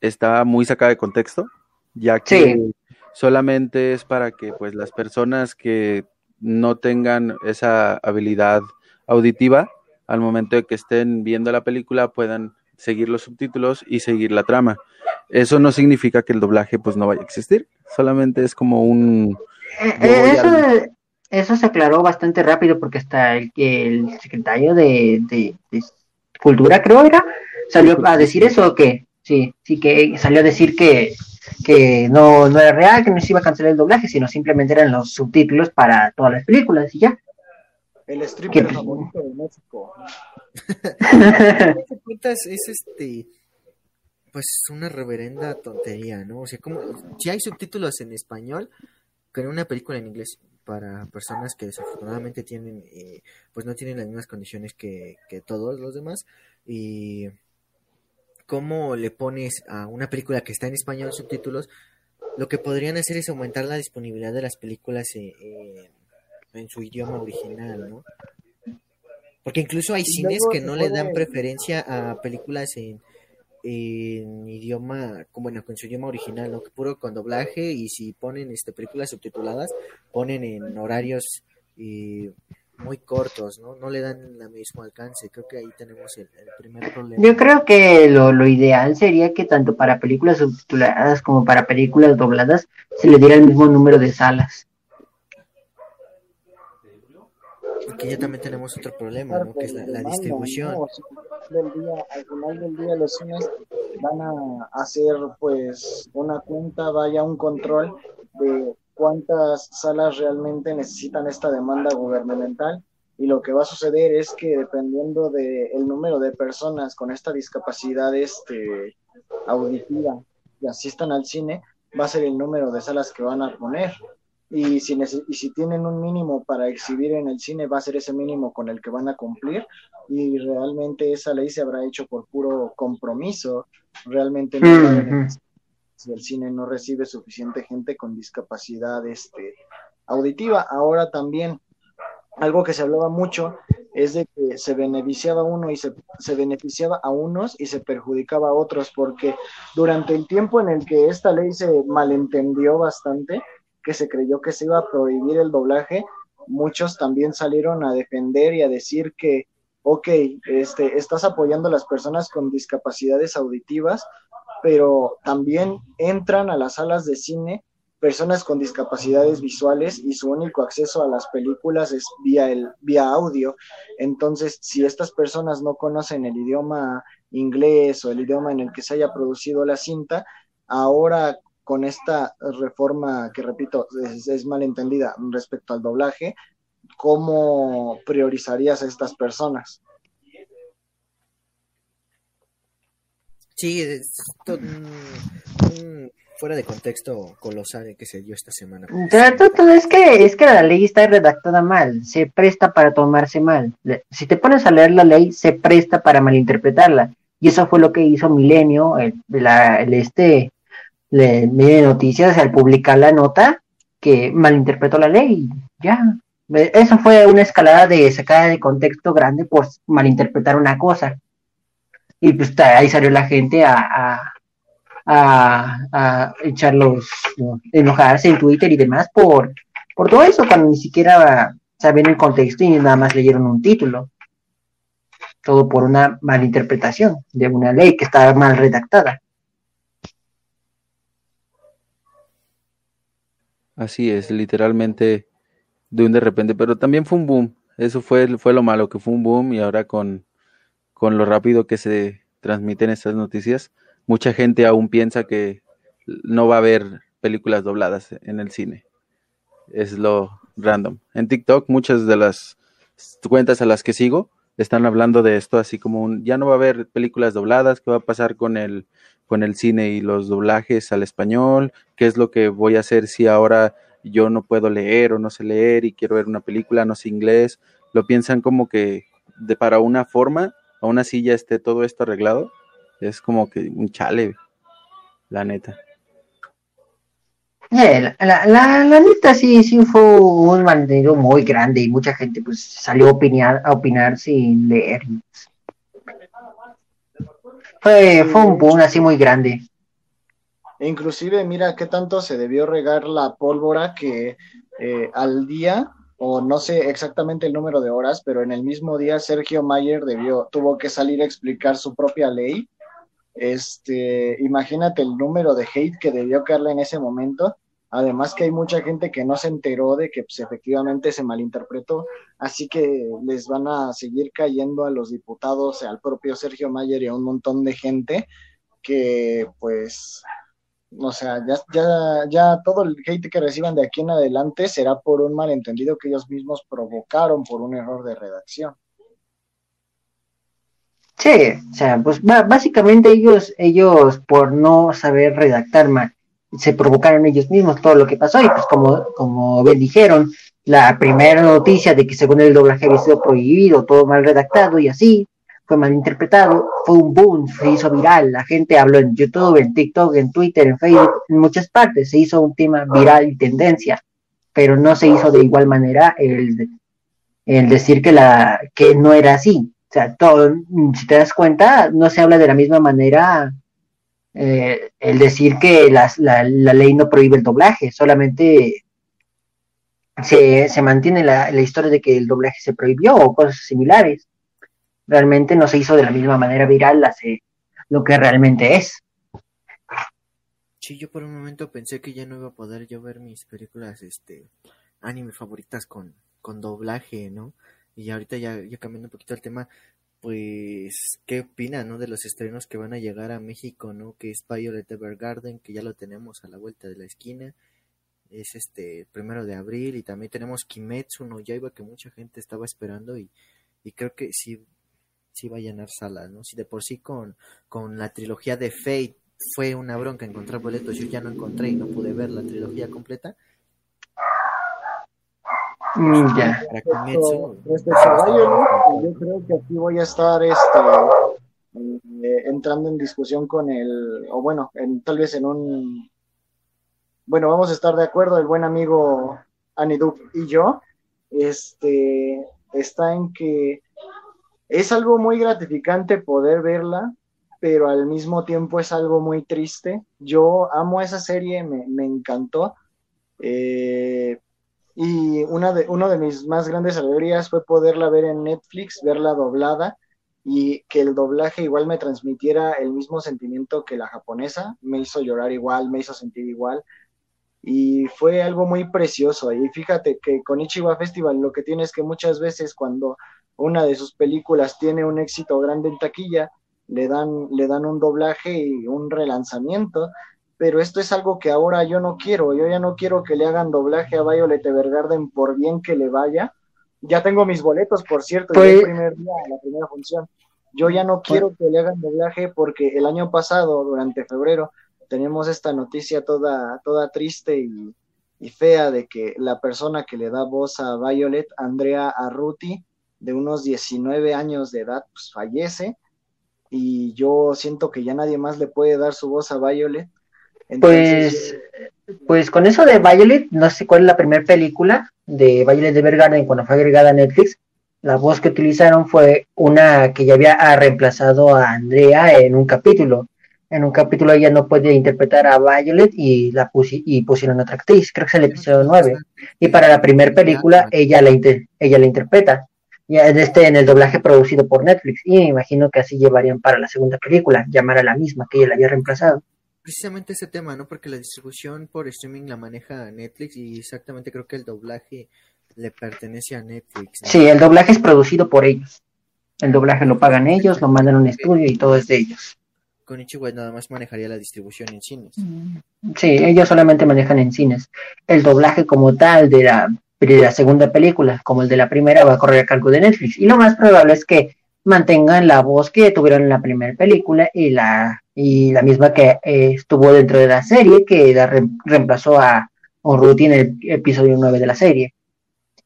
está muy sacada de contexto, ya que Sí. solamente es para que pues las personas que no tengan esa habilidad auditiva al momento de que estén viendo la película puedan seguir los subtítulos y seguir la trama. Eso no significa que el doblaje pues no vaya a existir, solamente es como un Eh, eh, eso, al- eso se aclaró bastante rápido porque hasta el, que el secretario de, de- de Cultura, creo era, salió a decir eso, que sí, sí que salió a decir que, que no, no era real, que no se iba a cancelar el doblaje, sino simplemente eran los subtítulos para todas las películas y ya. El stripper ¿Qué? favorito de México. Cuentas es este pues una reverenda tontería, ¿no? O sea, como si hay subtítulos en español con una película en inglés para personas que desafortunadamente tienen eh, pues no tienen las mismas condiciones que, que todos los demás y cómo le pones a una película que está en español subtítulos lo que podrían hacer es aumentar la disponibilidad de las películas eh, eh, en su idioma original, ¿no? Porque incluso hay cines que no le dan preferencia a películas en, en idioma, bueno, con su idioma original, ¿no? Puro con doblaje y si ponen este películas subtituladas, ponen en horarios muy cortos, ¿no? No le dan el mismo alcance. Creo que ahí tenemos el, el primer problema. Yo creo que lo, lo ideal sería que tanto para películas subtituladas como para películas dobladas se le diera el mismo número de salas. Porque ya también tenemos otro problema, ¿no? Que es la, distribución. del día, al final del día los cines van a hacer pues una cuenta, vaya un control de cuántas salas realmente necesitan esta demanda gubernamental y lo que va a suceder es que dependiendo del número de personas con esta discapacidad este, auditiva que asistan al cine, va a ser el número de salas que van a poner. Y si, nece- y si tienen un mínimo para exhibir en el cine, va a ser ese mínimo con el que van a cumplir. Y realmente esa ley se habrá hecho por puro compromiso. Realmente no Ujú. saben si el cine no recibe suficiente gente con discapacidad este, auditiva. Ahora también, algo que se hablaba mucho es de que se beneficiaba uno y se, se beneficiaba a unos y se perjudicaba a otros, porque durante el tiempo en el que esta ley se malentendió bastante, que se creyó que se iba a prohibir el doblaje, muchos también salieron a defender y a decir que, ok, este, estás apoyando a las personas con discapacidades auditivas, pero también entran a las salas de cine personas con discapacidades visuales y su único acceso a las películas es vía el vía audio. Entonces, si estas personas no conocen el idioma inglés o el idioma en el que se haya producido la cinta, ahora con esta reforma que repito es, es malentendida respecto al doblaje, ¿cómo priorizarías a estas personas? Sí, es un, fuera de contexto colosal que se dio esta semana. Es que es que la ley está redactada mal, se presta para tomarse mal. Si te pones a leer la ley, se presta para malinterpretarla. Y eso fue lo que hizo Milenio, el, la- el este le, medio noticias al publicar la nota que malinterpretó la ley. Ya. Eh, Eso fue una escalada de sacada de contexto grande por malinterpretar una cosa. Y pues ahí salió la gente a, a, a, a enojarse en Twitter y demás por, por todo eso, cuando ni siquiera saben el contexto y nada más leyeron un título. Todo por una malinterpretación de una ley que estaba mal redactada. Así es, literalmente de un de repente, pero también fue un boom. Eso fue, fue lo malo, que fue un boom y ahora con, con lo rápido que se transmiten estas noticias, mucha gente aún piensa que no va a haber películas dobladas en el cine. Es lo random. En TikTok muchas de las cuentas a las que sigo están hablando de esto así como un, ya no va a haber películas dobladas, qué va a pasar con el con el cine y los doblajes al español, qué es lo que voy a hacer si ahora yo no puedo leer o no sé leer y quiero ver una película, no sé inglés, lo piensan como que de para una forma, aún así ya esté todo esto arreglado, es como que un chale, la neta. Eh, la, la, la, neta sí, sí fue un malentendido muy grande y mucha gente pues salió a opinar, a opinar sin leer. Fue, fue un boom así muy grande. Inclusive, mira qué tanto se debió regar la pólvora que eh, al día, o no sé exactamente el número de horas, pero en el mismo día Sergio Mayer debió, tuvo que salir a explicar su propia ley. Este, imagínate el número de hate que debió caerle en ese momento. Además que hay mucha gente que no se enteró de que pues, efectivamente se malinterpretó, así que les van a seguir cayendo a los diputados, al propio Sergio Mayer y a un montón de gente que pues, o sea, ya, ya, ya todo el hate que reciban de aquí en adelante será por un malentendido que ellos mismos provocaron por un error de redacción. Sí, o sea, pues básicamente ellos, ellos por no saber redactar mal se provocaron ellos mismos todo lo que pasó y pues como, como bien dijeron, la primera noticia de que según el doblaje había sido prohibido, todo mal redactado y así, fue mal interpretado, fue un boom, se hizo viral, la gente habló en YouTube, en TikTok, en Twitter, en Facebook, en muchas partes, se hizo un tema viral y tendencia, pero no se hizo de igual manera el, el decir que, la, que no era así. O sea, todo, si te das cuenta, no se habla de la misma manera eh, el decir que la, la, ley no prohíbe el doblaje, solamente se, se mantiene la, la, historia de que el doblaje se prohibió o cosas similares. Realmente no se hizo de la misma manera viral hace lo que realmente es. Sí, yo por un momento pensé que ya no iba a poder yo ver mis películas, este, anime favoritas con, con doblaje, ¿no? Y ahorita ya, ya cambiando un poquito el tema, pues, ¿qué opina, no? De los estrenos que van a llegar a México, ¿no? Que es Violet Evergarden, que ya lo tenemos a la vuelta de la esquina. Es este primero de abril y también tenemos Kimetsu no Yaiba que mucha gente estaba esperando y, y creo que sí, sí va a llenar salas, ¿no? Si de por sí con, con la trilogía de Fate fue una bronca encontrar boletos, yo ya no encontré y no pude ver la trilogía completa. Mm, ya. Respecto, a Violet, yo creo que aquí voy a estar este, eh, entrando en discusión con el, o bueno, en, tal vez en un, bueno, vamos a estar de acuerdo, el buen amigo Anidup y yo, este, está en que es algo muy gratificante poder verla, pero al mismo tiempo es algo muy triste. Yo amo esa serie, me, me encantó. Eh, y una de, uno de mis más grandes alegrías fue poderla ver en Netflix, verla doblada y que el doblaje igual me transmitiera el mismo sentimiento que la japonesa, me hizo llorar igual, me hizo sentir igual. Y fue algo muy precioso. Y fíjate que con Ichiwa Festival lo que tiene es que muchas veces cuando una de sus películas tiene un éxito grande en taquilla, le dan, le dan un doblaje y un relanzamiento pero esto es algo que ahora yo no quiero, yo ya no quiero que le hagan doblaje a Violet Evergarden por bien que le vaya. Ya tengo mis boletos, por cierto, el pues- primer día, la primera función. Yo ya no quiero que le hagan doblaje porque el año pasado, durante febrero, tenemos esta noticia toda, toda triste y, y fea de que la persona que le da voz a Violet, Andrea Arruti, de unos 19 años de edad, pues fallece y yo siento que ya nadie más le puede dar su voz a Violet pues, pues con eso de Violet, no sé cuál es la primera película de Violet de Vergarden cuando fue agregada a Netflix. La voz que utilizaron fue una que ya había reemplazado a Andrea en un capítulo. En un capítulo ella no puede interpretar a Violet y la y pusieron otra actriz, creo que es el episodio 9. Y para la primera película ella la, ella la interpreta. Ya en este en el doblaje producido por Netflix. Y me imagino que así llevarían para la segunda película, llamar a la misma que ella la había reemplazado precisamente ese tema, ¿no? Porque la distribución por streaming la maneja Netflix y exactamente creo que el doblaje le pertenece a Netflix. ¿no? Sí, el doblaje es producido por ellos. El doblaje lo pagan ellos, lo mandan a un estudio y todo es de ellos. Con Ichigo nada más manejaría la distribución en cines. Sí, ellos solamente manejan en cines. El doblaje como tal de la, de la segunda película, como el de la primera, va a correr a cargo de Netflix. Y lo más probable es que mantengan la voz que tuvieron en la primera película y la, y la misma que eh, estuvo dentro de la serie, que la re- reemplazó a Urruti en el episodio 9 de la serie.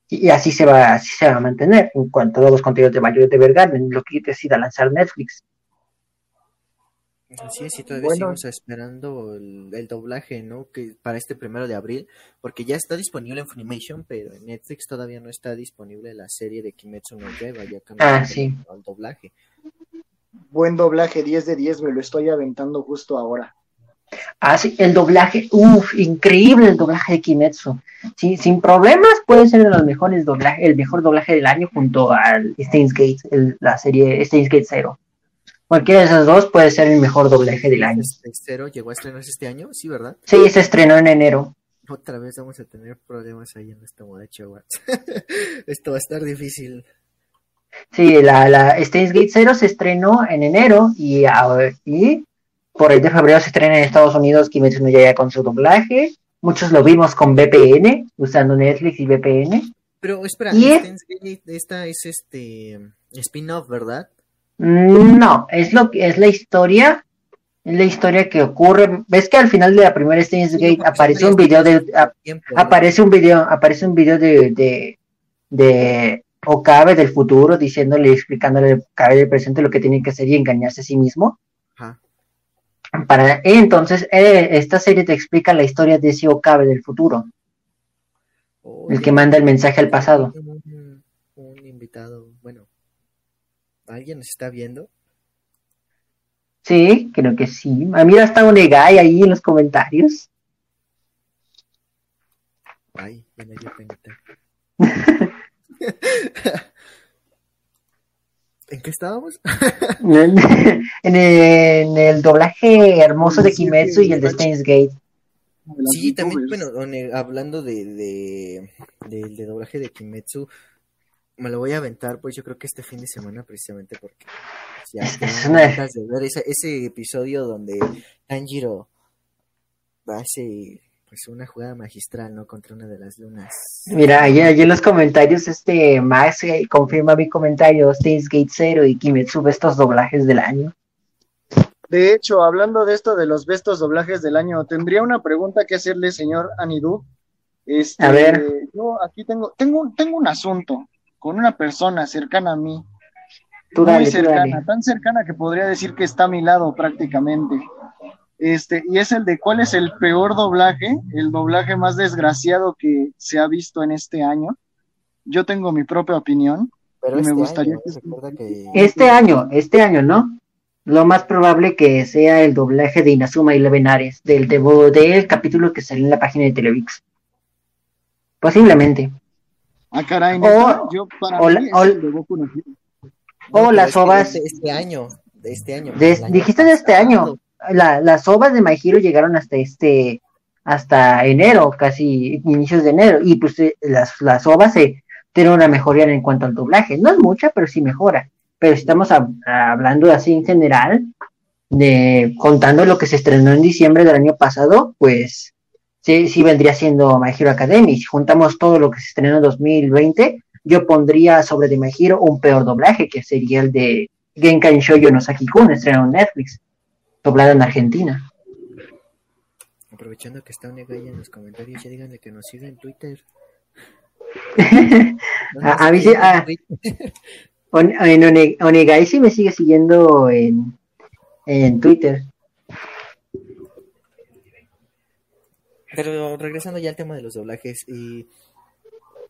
Y, y así se va, así se va a mantener en cuanto a todos los contenidos de Violet Evergarden, lo que decida lanzar Netflix. Así es, y todavía Bueno. seguimos esperando el, el doblaje, ¿no? Que para este primero de abril, porque ya está disponible en Funimation, pero en Netflix todavía no está disponible la serie de Kimetsu no Yaiba, ya cambiaron Ah, sí. al doblaje. Buen doblaje, 10 de 10, me lo estoy aventando justo ahora. Ah, sí, el doblaje, uff, increíble el doblaje de Kimetsu. Sí, sin problemas puede ser de los mejores doblajes, el mejor doblaje del año junto al Steins Gate, el- la serie Steins Gate Zero. Cualquiera de esas dos puede ser el mejor doblaje del año. Cero llegó a estrenarse este año, sí, ¿verdad? Sí, se estrenó en enero. Otra vez vamos a tener problemas ahí en esta moda. Esto va a estar difícil. Sí, la, la Gate Zero se estrenó en enero y, y por el de febrero se estrena en Estados Unidos Kimetsu no Yaiba con su doblaje. Muchos lo vimos con VPN, usando Netflix y VPN. Pero espera, ¿Y Gate, esta es este spin-off, ¿verdad? Mm, No, es lo que es la historia, es la historia que ocurre. Ves que al final de la primera Steins Gate aparece un video de aparece un video, aparece un video de, de, de Okabe del futuro diciéndole, explicándole a Okabe del presente lo que tiene que hacer y engañarse a sí mismo. Ajá. Para entonces eh, esta serie te explica la historia de ese Okabe del futuro, el que manda el mensaje al pasado. Un, un invitado, bueno, ¿alguien nos está viendo? Sí, creo que sí. Ah, mira, está un Egai ahí en los comentarios. Ay, me dio penita. ¿En qué estábamos? en, el, en el doblaje hermoso de Kimetsu y el de Steins Gate. Sí, también, bueno, hablando de, de, de, de doblaje de Kimetsu, me lo voy a aventar, pues yo creo que este fin de semana, precisamente porque ya Es- una- de ver ese, ese episodio donde Tanjiro hace pues una jugada magistral, ¿no? Contra una de las lunas. Mira, allí, allí en los comentarios, este Max eh, confirma mi comentario, Steins Gate 0 y Kimetsu ve estos doblajes del año. De hecho, hablando de esto de los bestos doblajes del año, tendría una pregunta que hacerle, señor Anidú. Este, A ver. Yo aquí tengo, tengo, un- tengo un asunto con una persona cercana a mí, Tú muy dale, cercana, dale. tan cercana que podría decir que está a mi lado prácticamente. Este, y es el de cuál es el peor doblaje, el doblaje más desgraciado que se ha visto en este año. Yo tengo mi propia opinión. Pero me este gustaría año, que- Este año, este año, ¿no? Lo más probable que sea el doblaje de Inazuma Eleven Ares, del, debo- del capítulo que salió en la página de Televix. Posiblemente. Ah, caray, O- neta, yo para o la- mí es o- no. No, o las es que ovas- Este, este año, de este año. De- año dijiste de este año. La- las ovas de My Hero llegaron hasta este hasta enero, casi inicios de enero, y pues eh, las, las ovas se tienen una mejoría en cuanto al doblaje. No es mucha, pero sí mejora. Pero estamos hab- hablando así en general, de contando lo que se estrenó en diciembre del año pasado, pues sí, sí vendría siendo My Hero Academy. Si juntamos todo lo que se estrenó en 2020, yo pondría sobre de My Hero un peor doblaje, que sería el de Genkan Shoujo no Saki-kun, estrenado en Netflix, doblado en Argentina. Aprovechando que está un ahí en los comentarios, ya díganle que nos siga en Twitter. No, A- mí sí, ah. Twitter. On- en One- Onegai sí me sigue siguiendo en, en Twitter. Pero regresando ya al tema de los doblajes, y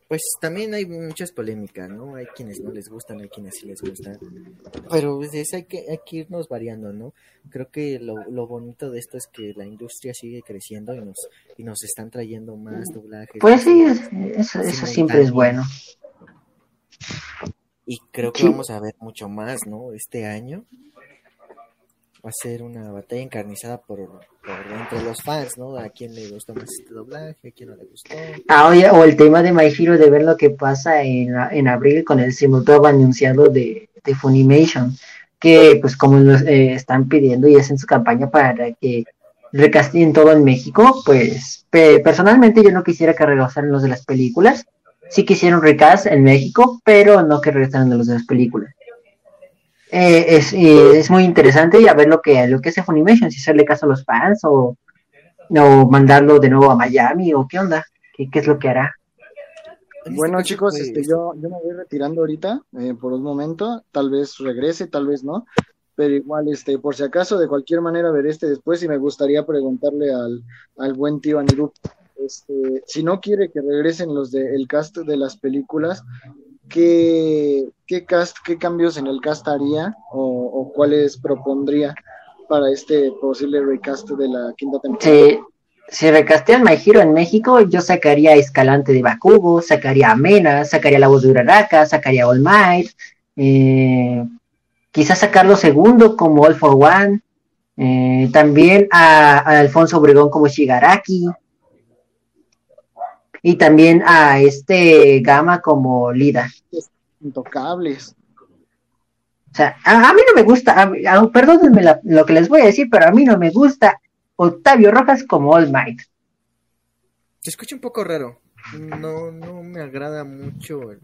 pues también hay muchas polémicas, ¿no? Hay quienes no les gustan, hay quienes sí les gustan. Pero pues, es- hay, que, hay que irnos variando, ¿no? Creo que lo, lo bonito de esto es que la industria sigue creciendo y nos, y nos están trayendo más doblajes. Pues sí, es- eso, eso siempre es bueno. Y creo que Sí. vamos a ver mucho más, ¿no? Este año. Va a ser una batalla encarnizada por, entre los fans, ¿no? A quién le gustó más este doblaje, a quién no le gustó. Ah, oye, o el tema de My Hero de ver lo que pasa en, en abril con el simultáneo anunciado de, de Funimation, que pues como nos eh, están pidiendo y hacen su campaña para que recasten todo en México, pues pe- personalmente yo no quisiera que regresaran los de las películas, sí quisiera un recast en México, pero no que regresaran los de las películas. Eh, es, eh, es muy interesante y a ver lo que, lo que hace Funimation, si hacerle caso a los fans o, o mandarlo de nuevo a Miami o qué onda, qué, qué es lo que hará. En Bueno, chicos, pues, este, yo, yo me voy retirando ahorita eh, por un momento. Tal vez regrese, tal vez no. Pero igual, este, por si acaso, de cualquier manera veré este después y me gustaría preguntarle al, al buen tío Anirú, este, si no quiere que regresen los del cast de las películas, ¿qué, qué cast, qué cambios en el cast haría o, cuáles propondría para este posible recast de la quinta temporada? Si, si recastean My Hero en México, yo sacaría a Escalante de Bakugo, sacaría a Mena, sacaría la voz de Uraraka, sacaría a All Might, eh, quizás sacarlo segundo como All for One, eh, también a, a Alfonso Obregón como Shigaraki, y también a este Gama como Lida. Intocables. O sea, a, a mí no me gusta, a, a- perdónenme la- lo que les voy a decir, pero a mí no me gusta Octavio Rojas como All Might. Se escucha un poco raro. No, no me agrada mucho. el-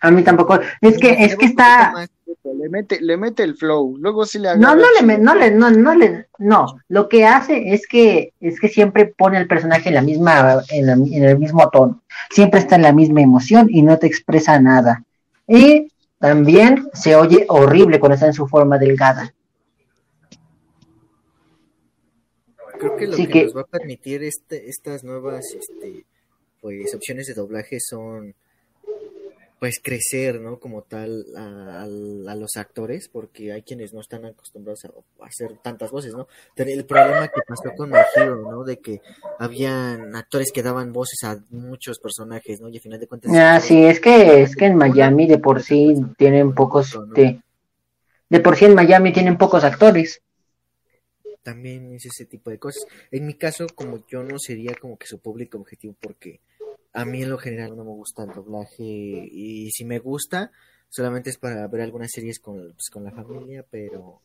A mí tampoco. Es que, es que está. Le mete, le mete el flow, luego sí le No, no le, me- no le, no, no le, no. Lo que hace es que, es que siempre pone al personaje en la misma, en, la- en el mismo tono. Siempre está en la misma emoción y no te expresa nada. Y también se oye horrible cuando está en su forma delgada. Creo que lo que- nos va a permitir este, estas nuevas este, pues opciones de doblaje son pues crecer, ¿no? Como tal a, los actores, porque hay quienes no están acostumbrados a, a hacer tantas voces, ¿no? Pero El problema que pasó con My Hero, ¿no? De que habían actores que daban voces a muchos personajes, ¿no? Y al final de cuentas... Ah, sí, es que, es que en Miami de por sí tienen pocos, de, de por sí en Miami tienen pocos actores. también es ese tipo de cosas. En mi caso, como yo no sería como que su público objetivo, porque a mí en lo general no me gusta el doblaje y si me gusta, solamente es para ver algunas series con, pues, con la familia, pero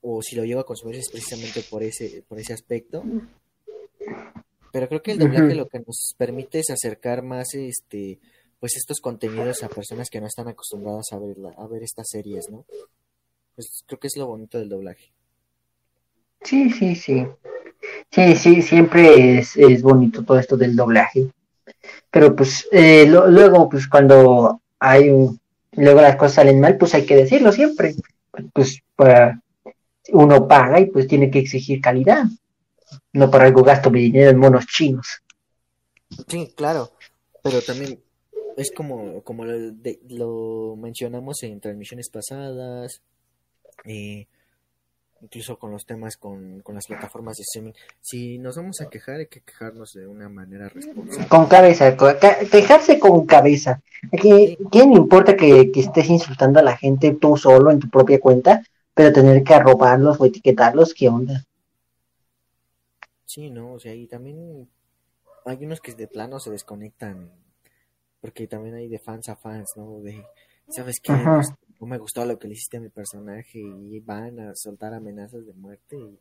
o si lo llego a consumir es precisamente por ese por ese aspecto. Pero creo que el doblaje lo que nos permite es acercar más este pues estos contenidos a personas que no están acostumbradas a verla, a ver estas series, ¿no? Pues creo que es lo bonito del doblaje. Sí, sí, sí. Sí, sí, siempre es, es bonito todo esto del doblaje. Pero pues eh, lo- luego, pues cuando hay un, luego las cosas salen mal, pues hay que decirlo siempre. Pues para, uno paga y pues tiene que exigir calidad. No para algo gasto mi dinero en monos chinos. Sí, claro, pero también es como, como lo, de- lo mencionamos en transmisiones pasadas, eh, incluso con los temas con, con las plataformas de streaming. Si nos vamos a quejar, hay que quejarnos de una manera responsable. Con cabeza, quejarse con cabeza. ¿Quién importa que, que estés insultando a la gente tú solo en tu propia cuenta, pero tener que arrobarlos o etiquetarlos? ¿Qué onda? Sí, ¿no? O sea, y también hay unos que de plano se desconectan, porque también hay de fans a fans, ¿no? De, ¿sabes qué? Ajá. Pues, no me gustó lo que le hiciste a mi personaje y van a soltar amenazas de muerte y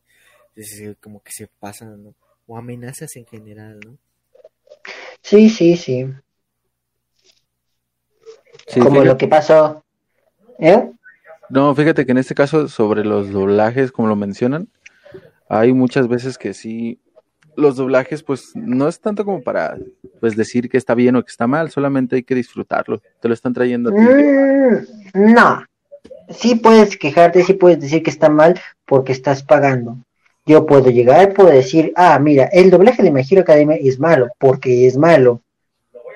eh, como que se pasan, ¿no? O amenazas en general, ¿no? Sí, sí, sí. Sí, Como fíjate- lo que pasó. ¿Eh? No, fíjate que en este caso, sobre los doblajes, como lo mencionan, hay muchas veces que sí, los doblajes, pues no es tanto como para pues decir que está bien o que está mal, solamente hay que disfrutarlo. Te lo están trayendo a ti. Mm, no. Sí puedes quejarte, sí puedes decir que está mal porque estás pagando. Yo puedo llegar, puedo decir, ah, mira, el doblaje de My Hero Academia es malo, porque es malo.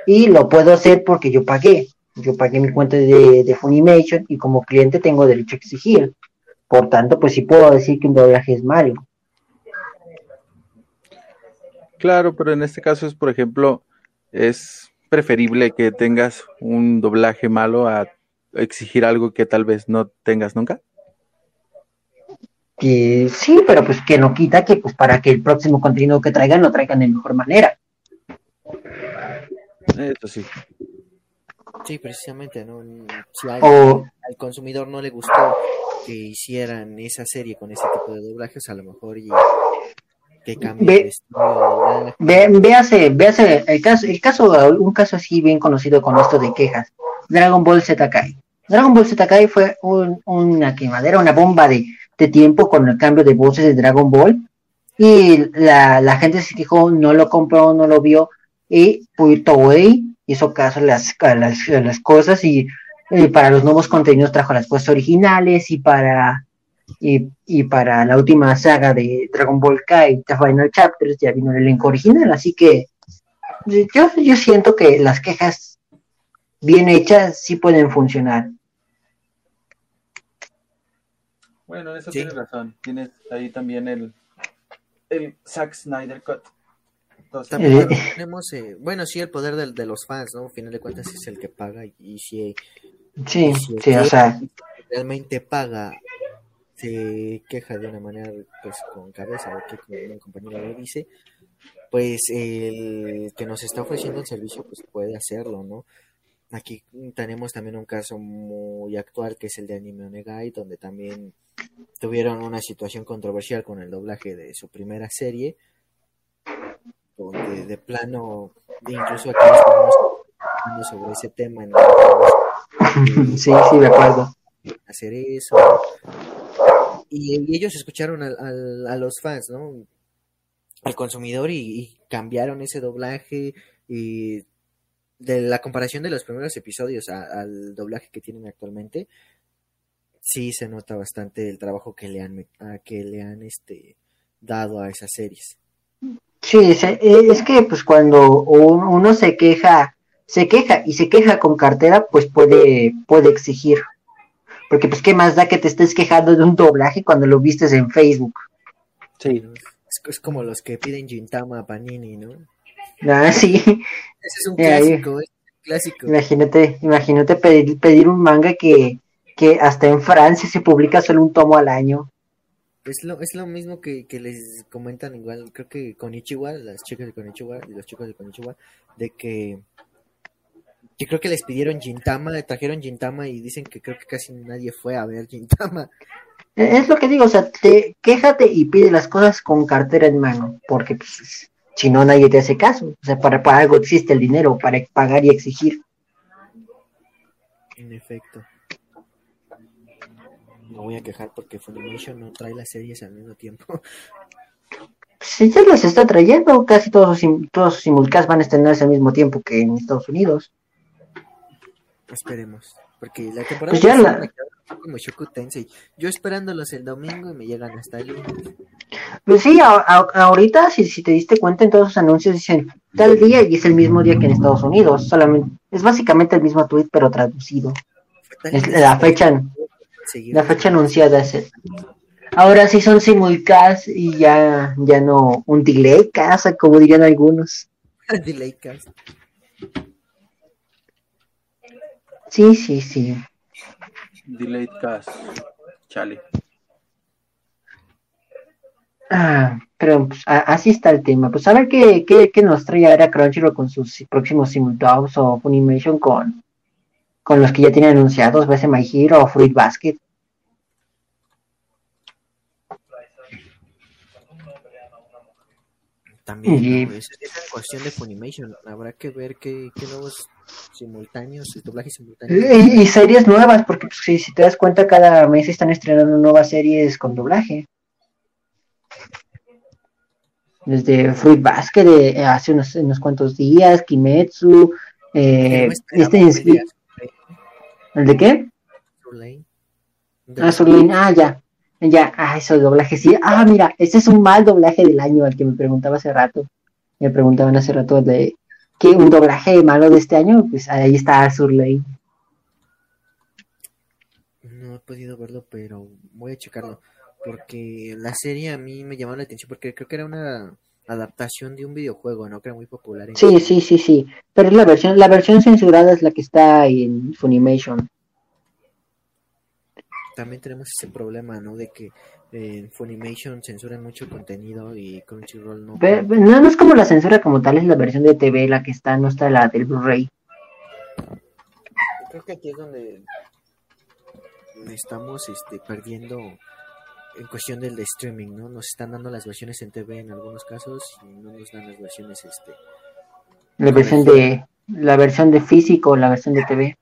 Y lo puedo hacer porque yo pagué. Yo pagué mi cuenta de, de Funimation y como cliente tengo derecho a exigir. Por tanto, pues sí puedo decir que un doblaje es malo. Claro, pero en este caso es, por ejemplo, es preferible que tengas un doblaje malo a exigir algo que tal vez no tengas nunca. que sí, pero pues que no quita que pues para que el próximo contenido que traigan lo traigan de mejor manera. Eso sí. Sí, precisamente, ¿no? Si a- O- al consumidor no le gustó que hicieran esa serie con ese tipo de doblajes, a lo mejor y que cambie Ve- estilo de doblaje. Ve, véase, véase el caso, el caso, un caso así bien conocido con esto de quejas. Dragon Ball Z Kai. Dragon Ball Z Kai fue un- una quemadera, una bomba de, de tiempo con el cambio de voces de Dragon Ball. Y la, la gente se quejó, no lo compró, no lo vio. Y pues, Toei hizo caso a las, a las, a las cosas y eh, para los nuevos contenidos trajo las voces originales y para y, y para la última saga de Dragon Ball Kai, The Final Chapters, ya vino el elenco original, así que yo, yo siento que las quejas bien hechas sí pueden funcionar. Bueno, en eso Sí. tienes razón. Tienes ahí también el, el Zack Snyder Cut. Entonces, También Eh. tenemos, eh, bueno, sí, el poder del- de, los fans, ¿no? Al final de cuentas es el que paga y, y si Sí, sí, o sea, realmente paga, se queja de una manera, pues, con cabeza, o que como mi compañero lo dice, pues el que nos está ofreciendo el servicio, pues puede hacerlo, ¿no? Aquí tenemos también un caso muy actual que es el de Anime Onegai, donde también tuvieron una situación controversial con el doblaje de su primera serie, donde de plano, incluso aquí estamos hablando sobre ese tema en el sí, sí, de acuerdo. hacer eso. Y, ellos escucharon al- a los fans, ¿no? Al consumidor y, cambiaron ese doblaje y de la comparación de los primeros episodios al doblaje que tienen actualmente, sí se nota bastante el trabajo que le han que le han este dado a esas series. Sí, se- eh, es que pues cuando un- uno se queja, se queja y se queja con cartera, pues puede, puede exigir. Porque pues qué más da que te estés quejando de un doblaje cuando lo vistes en Facebook. sí. Es, es como los que piden Gintama a Panini, ¿no? Ah, sí, Ese es un clásico, es un clásico. imagínate, imagínate pedir, pedir un manga que, que hasta en Francia se publica solo un tomo al año. Es lo, es lo mismo que, que les comentan igual, creo que con Ichiwa, las chicas de Konichiwa y los chicos de Konichiwa, de que, que creo que les pidieron Gintama, trajeron Gintama y dicen que creo que casi nadie fue a ver Gintama. Es lo que digo, o sea, te, quéjate y pide las cosas con cartera en mano, porque pues, si no nadie te hace caso. O sea, para, para algo existe el dinero, para pagar y exigir. En efecto. Me voy a quejar porque Funimation no trae las series al mismo tiempo. Si ya los está trayendo, casi todos todos los simulcasts van a estrenarse al mismo tiempo que en Estados Unidos. Esperemos. Porque la temporada Pues ya la- como Shoku Tensei. Yo esperándolos el domingo y me llegan hasta el lunes. Pues sí, a- a- ahorita, si, si te diste cuenta, en todos los anuncios dicen tal día y es el mismo día que en Estados Unidos. Solamente, es básicamente el mismo tweet, pero traducido. Es la fecha, la fecha anunciada es el- Ahora sí son simulcasts y ya, ya no un delay casa, como dirían algunos. Delay cast. Sí, sí, sí. Delayed Cast. Chale. Ah, pero pues, a- así está el tema. Pues a ver qué, qué, qué nos trae ahora Crunchyroll con sus próximos simultados o Funimation con, con los que ya tienen anunciados, BS My Hero o Fruit Basket. También, Y- ¿no? es, es cuestión de Funimation. Habrá que ver qué, qué nuevos simultáneos. Y, y series nuevas, porque pues, si, si te das cuenta, cada mes están estrenando nuevas series con doblaje. Desde Fruit Basket de hace unos, unos cuantos días, Kimetsu, eh, no este que es- veas ¿el de qué? Ah, ah, ya, ya, ah, eso doblaje, sí, ah, mira, ese es un mal doblaje del año al que me preguntaba hace rato, me preguntaban hace rato de que un doblaje malo de este año, pues ahí está Surlane. No he podido verlo, pero voy a checarlo. Porque la serie a mí me llamó la atención porque creo que era una adaptación de un videojuego, ¿no? Que era muy popular. En... Sí, sí, sí, sí, pero la versión, la versión censurada es la que está en Funimation. También tenemos ese problema, ¿no? De que en Funimation censuran mucho contenido y Crunchyroll no. No, no es como la censura como tal, es la versión de TV la que está, no está la del Blu-ray. Creo que aquí es donde estamos este, perdiendo en cuestión del de streaming, ¿no? Nos están dando las versiones en TV en algunos casos y no nos dan las versiones este La versión de la versión de físico, la versión de TV.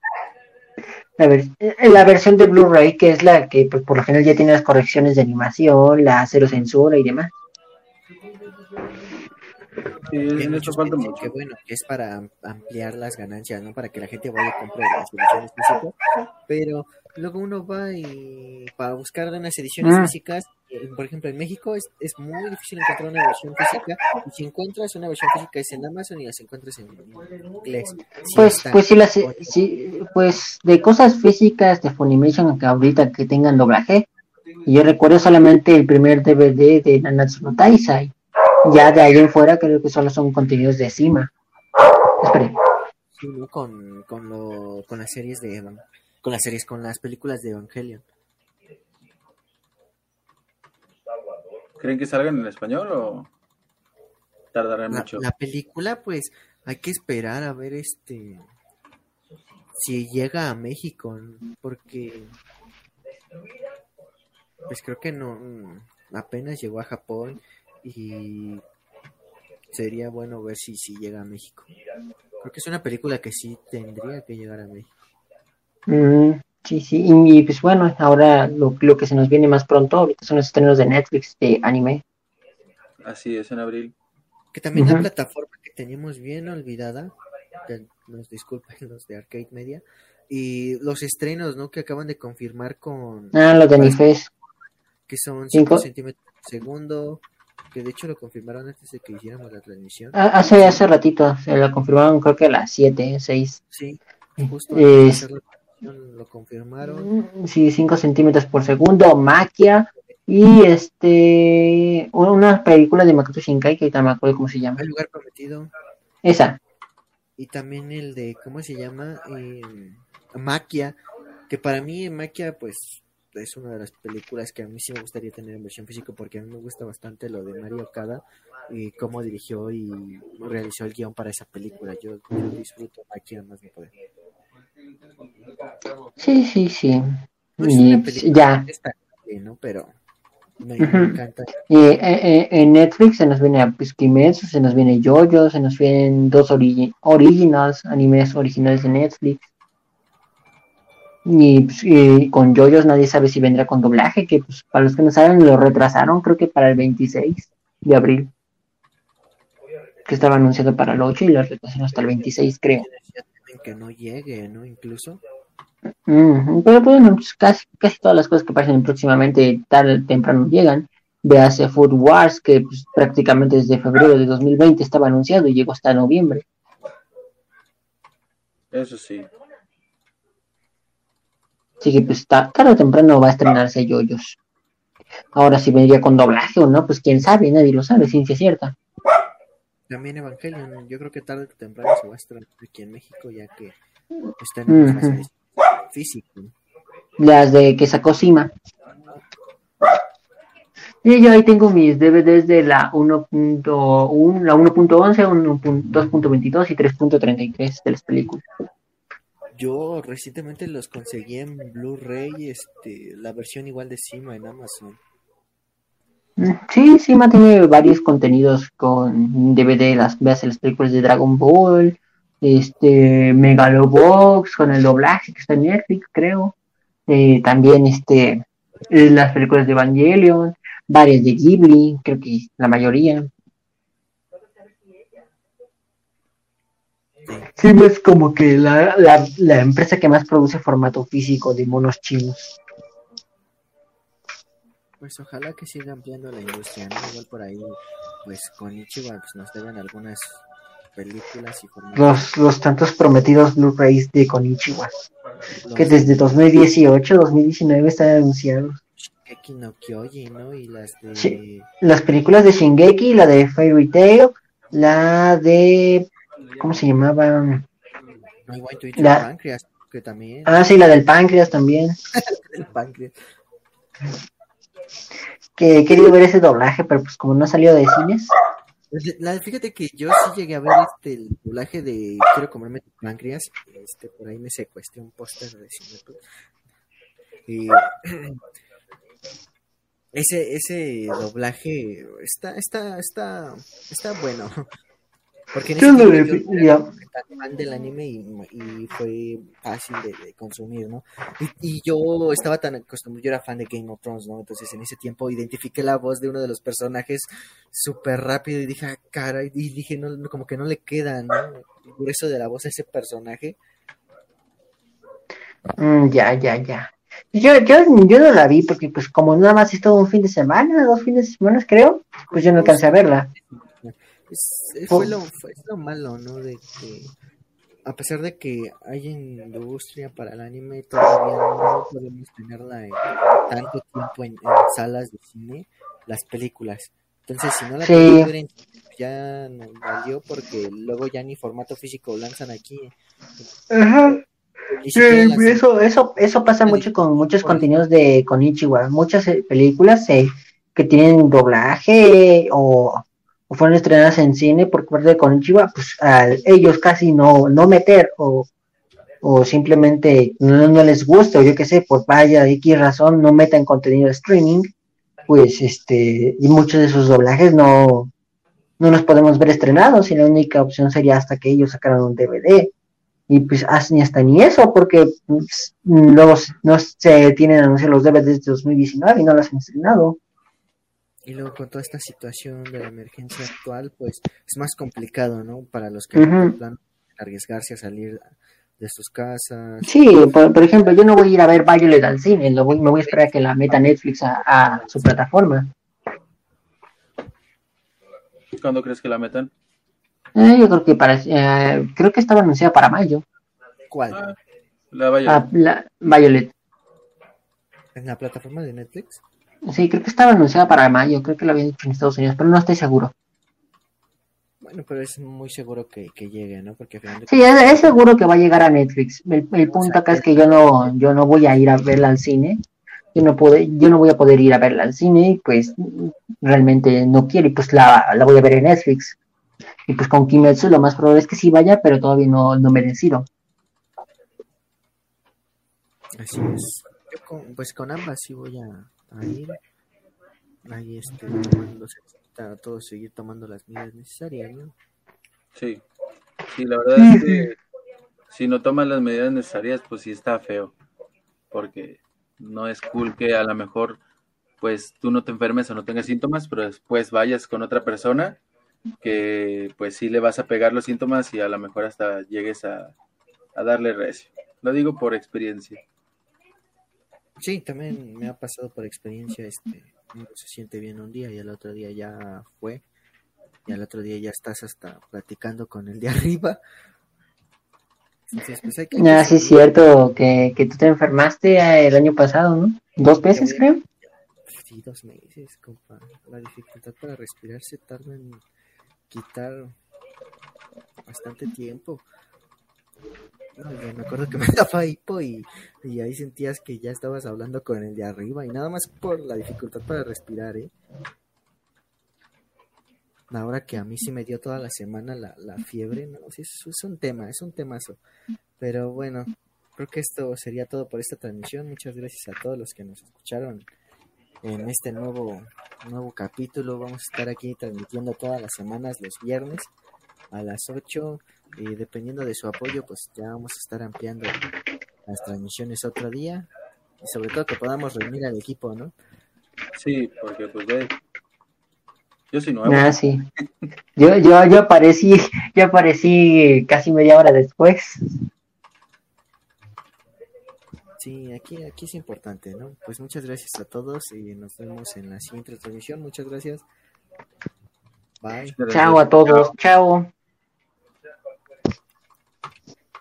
La, ver- eh, la versión de Blu-ray, que es la que pues, por lo general ya tiene las correcciones de animación, la cero censura y demás. Sí, que en muchos falta mucho. que bueno, que es para am- ampliar las ganancias, ¿no? Para que la gente vaya y compre las ediciones físicas, pero luego uno va y para buscar unas ediciones Mm. físicas, por ejemplo, en México es, es muy difícil encontrar una versión física y si encuentras una versión física es en Amazon y las encuentras en inglés. Pues, está. pues sí, las, sí, pues de cosas físicas de Funimation que ahorita que tengan doblaje, yo recuerdo solamente el primer DVD de Nanatsu no Taisai. Ya de ahí en fuera creo que solo son contenidos de Cima. Espere. Sí, ¿no? con, con, lo, con las series de Evan, con las series, con las películas de Evangelion. ¿Creen que salgan en español o tardarán La, mucho? la película, pues, hay que esperar a ver este si llega a México, porque pues creo que no mm, apenas llegó a Japón y sería bueno ver si si llega a México. Creo que es una película que sí tendría que llegar a México. Mm, sí, sí. Y, pues bueno, ahora lo, lo que se nos viene más pronto ahorita son los estrenos de Netflix de anime. Así es, en abril. Que también la plataforma que teníamos bien olvidada, que nos disculpen los de Arcade Media, y los estrenos, ¿no? Que acaban de confirmar con Ah, lo de Nifes. que son Cinco. 5 centímetros por segundo, que de hecho lo confirmaron antes de que hiciéramos la transmisión. Ah, Hace, hace ratito, se lo confirmaron creo que a las 7, 6. Sí, justo antes lo confirmaron. Sí, 5 centímetros por segundo, Maquia y este una película de Makoto Shinkai que no me acuerdo cómo se llama. El lugar prometido. Esa. Y también el de, ¿cómo se llama? Eh, Maquia, que para mí Maquia, pues, es una de las películas que a mí sí me gustaría tener en versión física porque a mí me gusta bastante lo de Mario Okada y cómo dirigió y realizó el guion para esa película. Yo, yo disfruto Maquia más de poder. Sí, sí, sí. No es Y una película ya. destacable, ¿no? Pero me, Ujú. me encanta. Y, eh, eh, en Netflix se nos viene a pues, Kimetsu, se nos viene Jojo, se nos vienen dos origi- originals, animes originales de Netflix. Y, pues, y con Jojo's nadie sabe si vendrá con doblaje, que pues para los que no saben lo retrasaron creo que para el 26 de abril. Que estaba anunciado para el 8 y lo retrasaron hasta el 26 creo. Que no llegue, ¿no? Incluso. Ujú, Pero pues, bueno, pues, casi, casi todas las cosas que pasan próximamente tarde o temprano llegan. Véase Food Wars, que pues, prácticamente desde febrero de 2020 estaba anunciado y llegó hasta noviembre. Eso sí. Así que pues ta- tarde o temprano va a estrenarse Yoyos. Ahora si vendría con doblaje o no, pues quién sabe, nadie lo sabe, ciencia cierta. También Evangelion, yo creo que tarde o temprano se va a estrenar aquí en México, ya que está en Ujú. ediciones físico. Las de que sacó Sima. Y yo ahí tengo mis DVDs de la 1.1, la 1.11, 1.2.22 y 3.33 de las películas. Yo recientemente los conseguí en Blu-ray, este, la versión igual de Cima en Amazon. Sí, Sima tiene varios contenidos con DVD, las veas las películas de Dragon Ball, este Megalobox con el doblaje que está en Netflix, creo. Eh, también este las películas de Evangelion, varias de Ghibli, creo que la mayoría. Sima es como que la, la, la empresa que más produce formato físico de monos chinos. Pues ojalá que siga ampliando la industria, ¿no? Igual por ahí, pues con Ichiban pues nos deben algunas películas y formatos. Los, los tantos prometidos Blu-rays de Konichiwa. Que desde 2018, 2019 están anunciados. Shingeki no Kyojin, ¿no? Y las de... Sí. Las películas de Shingeki, la de Fairy Tail, la de... ¿Cómo se llamaba? La- Pancreas, que también. Ah, sí, la del páncreas también. El páncreas. Que he querido ver ese doblaje, pero pues como no ha salido de cines. Pues, fíjate que yo sí llegué a ver este el doblaje de Quiero comerme tu páncreas. Este, por ahí me secuestré un póster de Cinepolis. Y ese, ese doblaje está, está, está, está bueno. Porque en ese Yo no le vi- no fan del anime y, y fue fácil de, de consumir, ¿no? Y, y yo estaba tan acostumbrado, yo era fan de Game of Thrones, ¿no? Entonces en ese tiempo identifiqué la voz de uno de los personajes súper rápido y dije, ah, cara, y dije, no, no, como que no le queda, ¿no? El grueso de la voz a ese personaje. Mm, ya, ya, ya. Yo, yo, yo no la vi porque pues como nada más estuvo un fin de semana, dos fines de semana creo, pues yo no alcancé a verla. Es, es- fue lo, fue lo malo, ¿no? De que a pesar de que hay industria para el anime, todavía no podemos tenerla en tanto tiempo en, en salas de cine, las películas. Entonces, si no la Sí. ya nos valió porque luego ya ni formato físico lanzan aquí. Ajá. Sí, eso, eso, eso pasa mucho con muchos contenidos de Konichiwa, muchas eh, películas eh, que tienen doblaje o fueron estrenadas en cine por parte de Konichiwa, pues a ellos casi no, no meter o, o simplemente no, no les gusta o yo qué sé, por vaya X razón no metan contenido de streaming, pues este, y muchos de sus doblajes no, no los podemos ver estrenados y la única opción sería hasta que ellos sacaran un DVD y pues ni hasta ni eso porque pues, luego no se tienen anuncios los DVDs desde 2019 y no los han estrenado. Y luego con toda esta situación de la emergencia actual, pues es más complicado, ¿no? Para los que plano arriesgarse a salir de sus casas. Sí, por, por ejemplo, yo no voy a ir a ver Violet al cine, lo voy, me voy a esperar a que la meta Netflix a, a su plataforma. ¿Cuándo crees que la metan? Eh, yo creo que para, eh, creo que estaba anunciada para mayo, ¿Cuál? La vaya. ah, la, Violet. ¿En la plataforma de Netflix? Sí, creo que estaba anunciada para mayo, creo que lo habían dicho en Estados Unidos, pero no estoy seguro. Bueno, pero es muy seguro que, que llegue, ¿no? Porque de Sí, es, es seguro que va a llegar a Netflix. El, el punto acá es que yo no, yo no voy a ir a verla al cine. Yo no pude, yo no voy a poder ir a verla al cine, y pues realmente no quiero, y pues la, la voy a ver en Netflix. Y pues con Kimetsu lo más probable es que sí vaya, pero todavía no, no me decido. Así es. Yo con, pues con ambas sí voy a, Ahí este, se necesita todos seguir tomando las medidas necesarias, ¿no? Sí. Sí, la verdad es que si no toman las medidas necesarias, pues sí está feo. Porque no es cool que a lo mejor pues tú no te enfermes o no tengas síntomas, pero después vayas con otra persona que pues sí le vas a pegar los síntomas y a lo mejor hasta llegues a, a darle recio. Lo digo por experiencia. Sí, también me ha pasado por experiencia, este, uno se siente bien un día y al otro día ya fue, y al otro día ya estás hasta platicando con el de arriba. Entonces, pues hay que... Ah, sí es cierto que, que tú te enfermaste eh, el año pasado, ¿no? Dos veces creo. Sí, dos meses, compa. La dificultad para respirar se tarda en quitar bastante tiempo. Me acuerdo que me daba hipo y, y ahí sentías que ya estabas hablando con el de arriba y nada más por la dificultad para respirar, ¿eh? Ahora que a mí sí me dio toda la semana la, la fiebre, no, sí, es, es un tema, es un temazo. Pero bueno, creo que esto sería todo por esta transmisión. Muchas gracias a todos los que nos escucharon en este nuevo, nuevo capítulo. Vamos a estar aquí transmitiendo todas las semanas, los viernes a las 8. Y dependiendo de su apoyo, pues ya vamos a estar ampliando las transmisiones otro día. Y sobre todo que podamos reunir al equipo, ¿no? Sí, porque pues ve, yo soy nuevo. Ah, sí. Yo, yo, yo aparecí, yo aparecí casi media hora después. Sí, aquí, aquí es importante, ¿no? Pues muchas gracias a todos y nos vemos en la siguiente transmisión. Muchas gracias. Bye. Chao a todos, chao.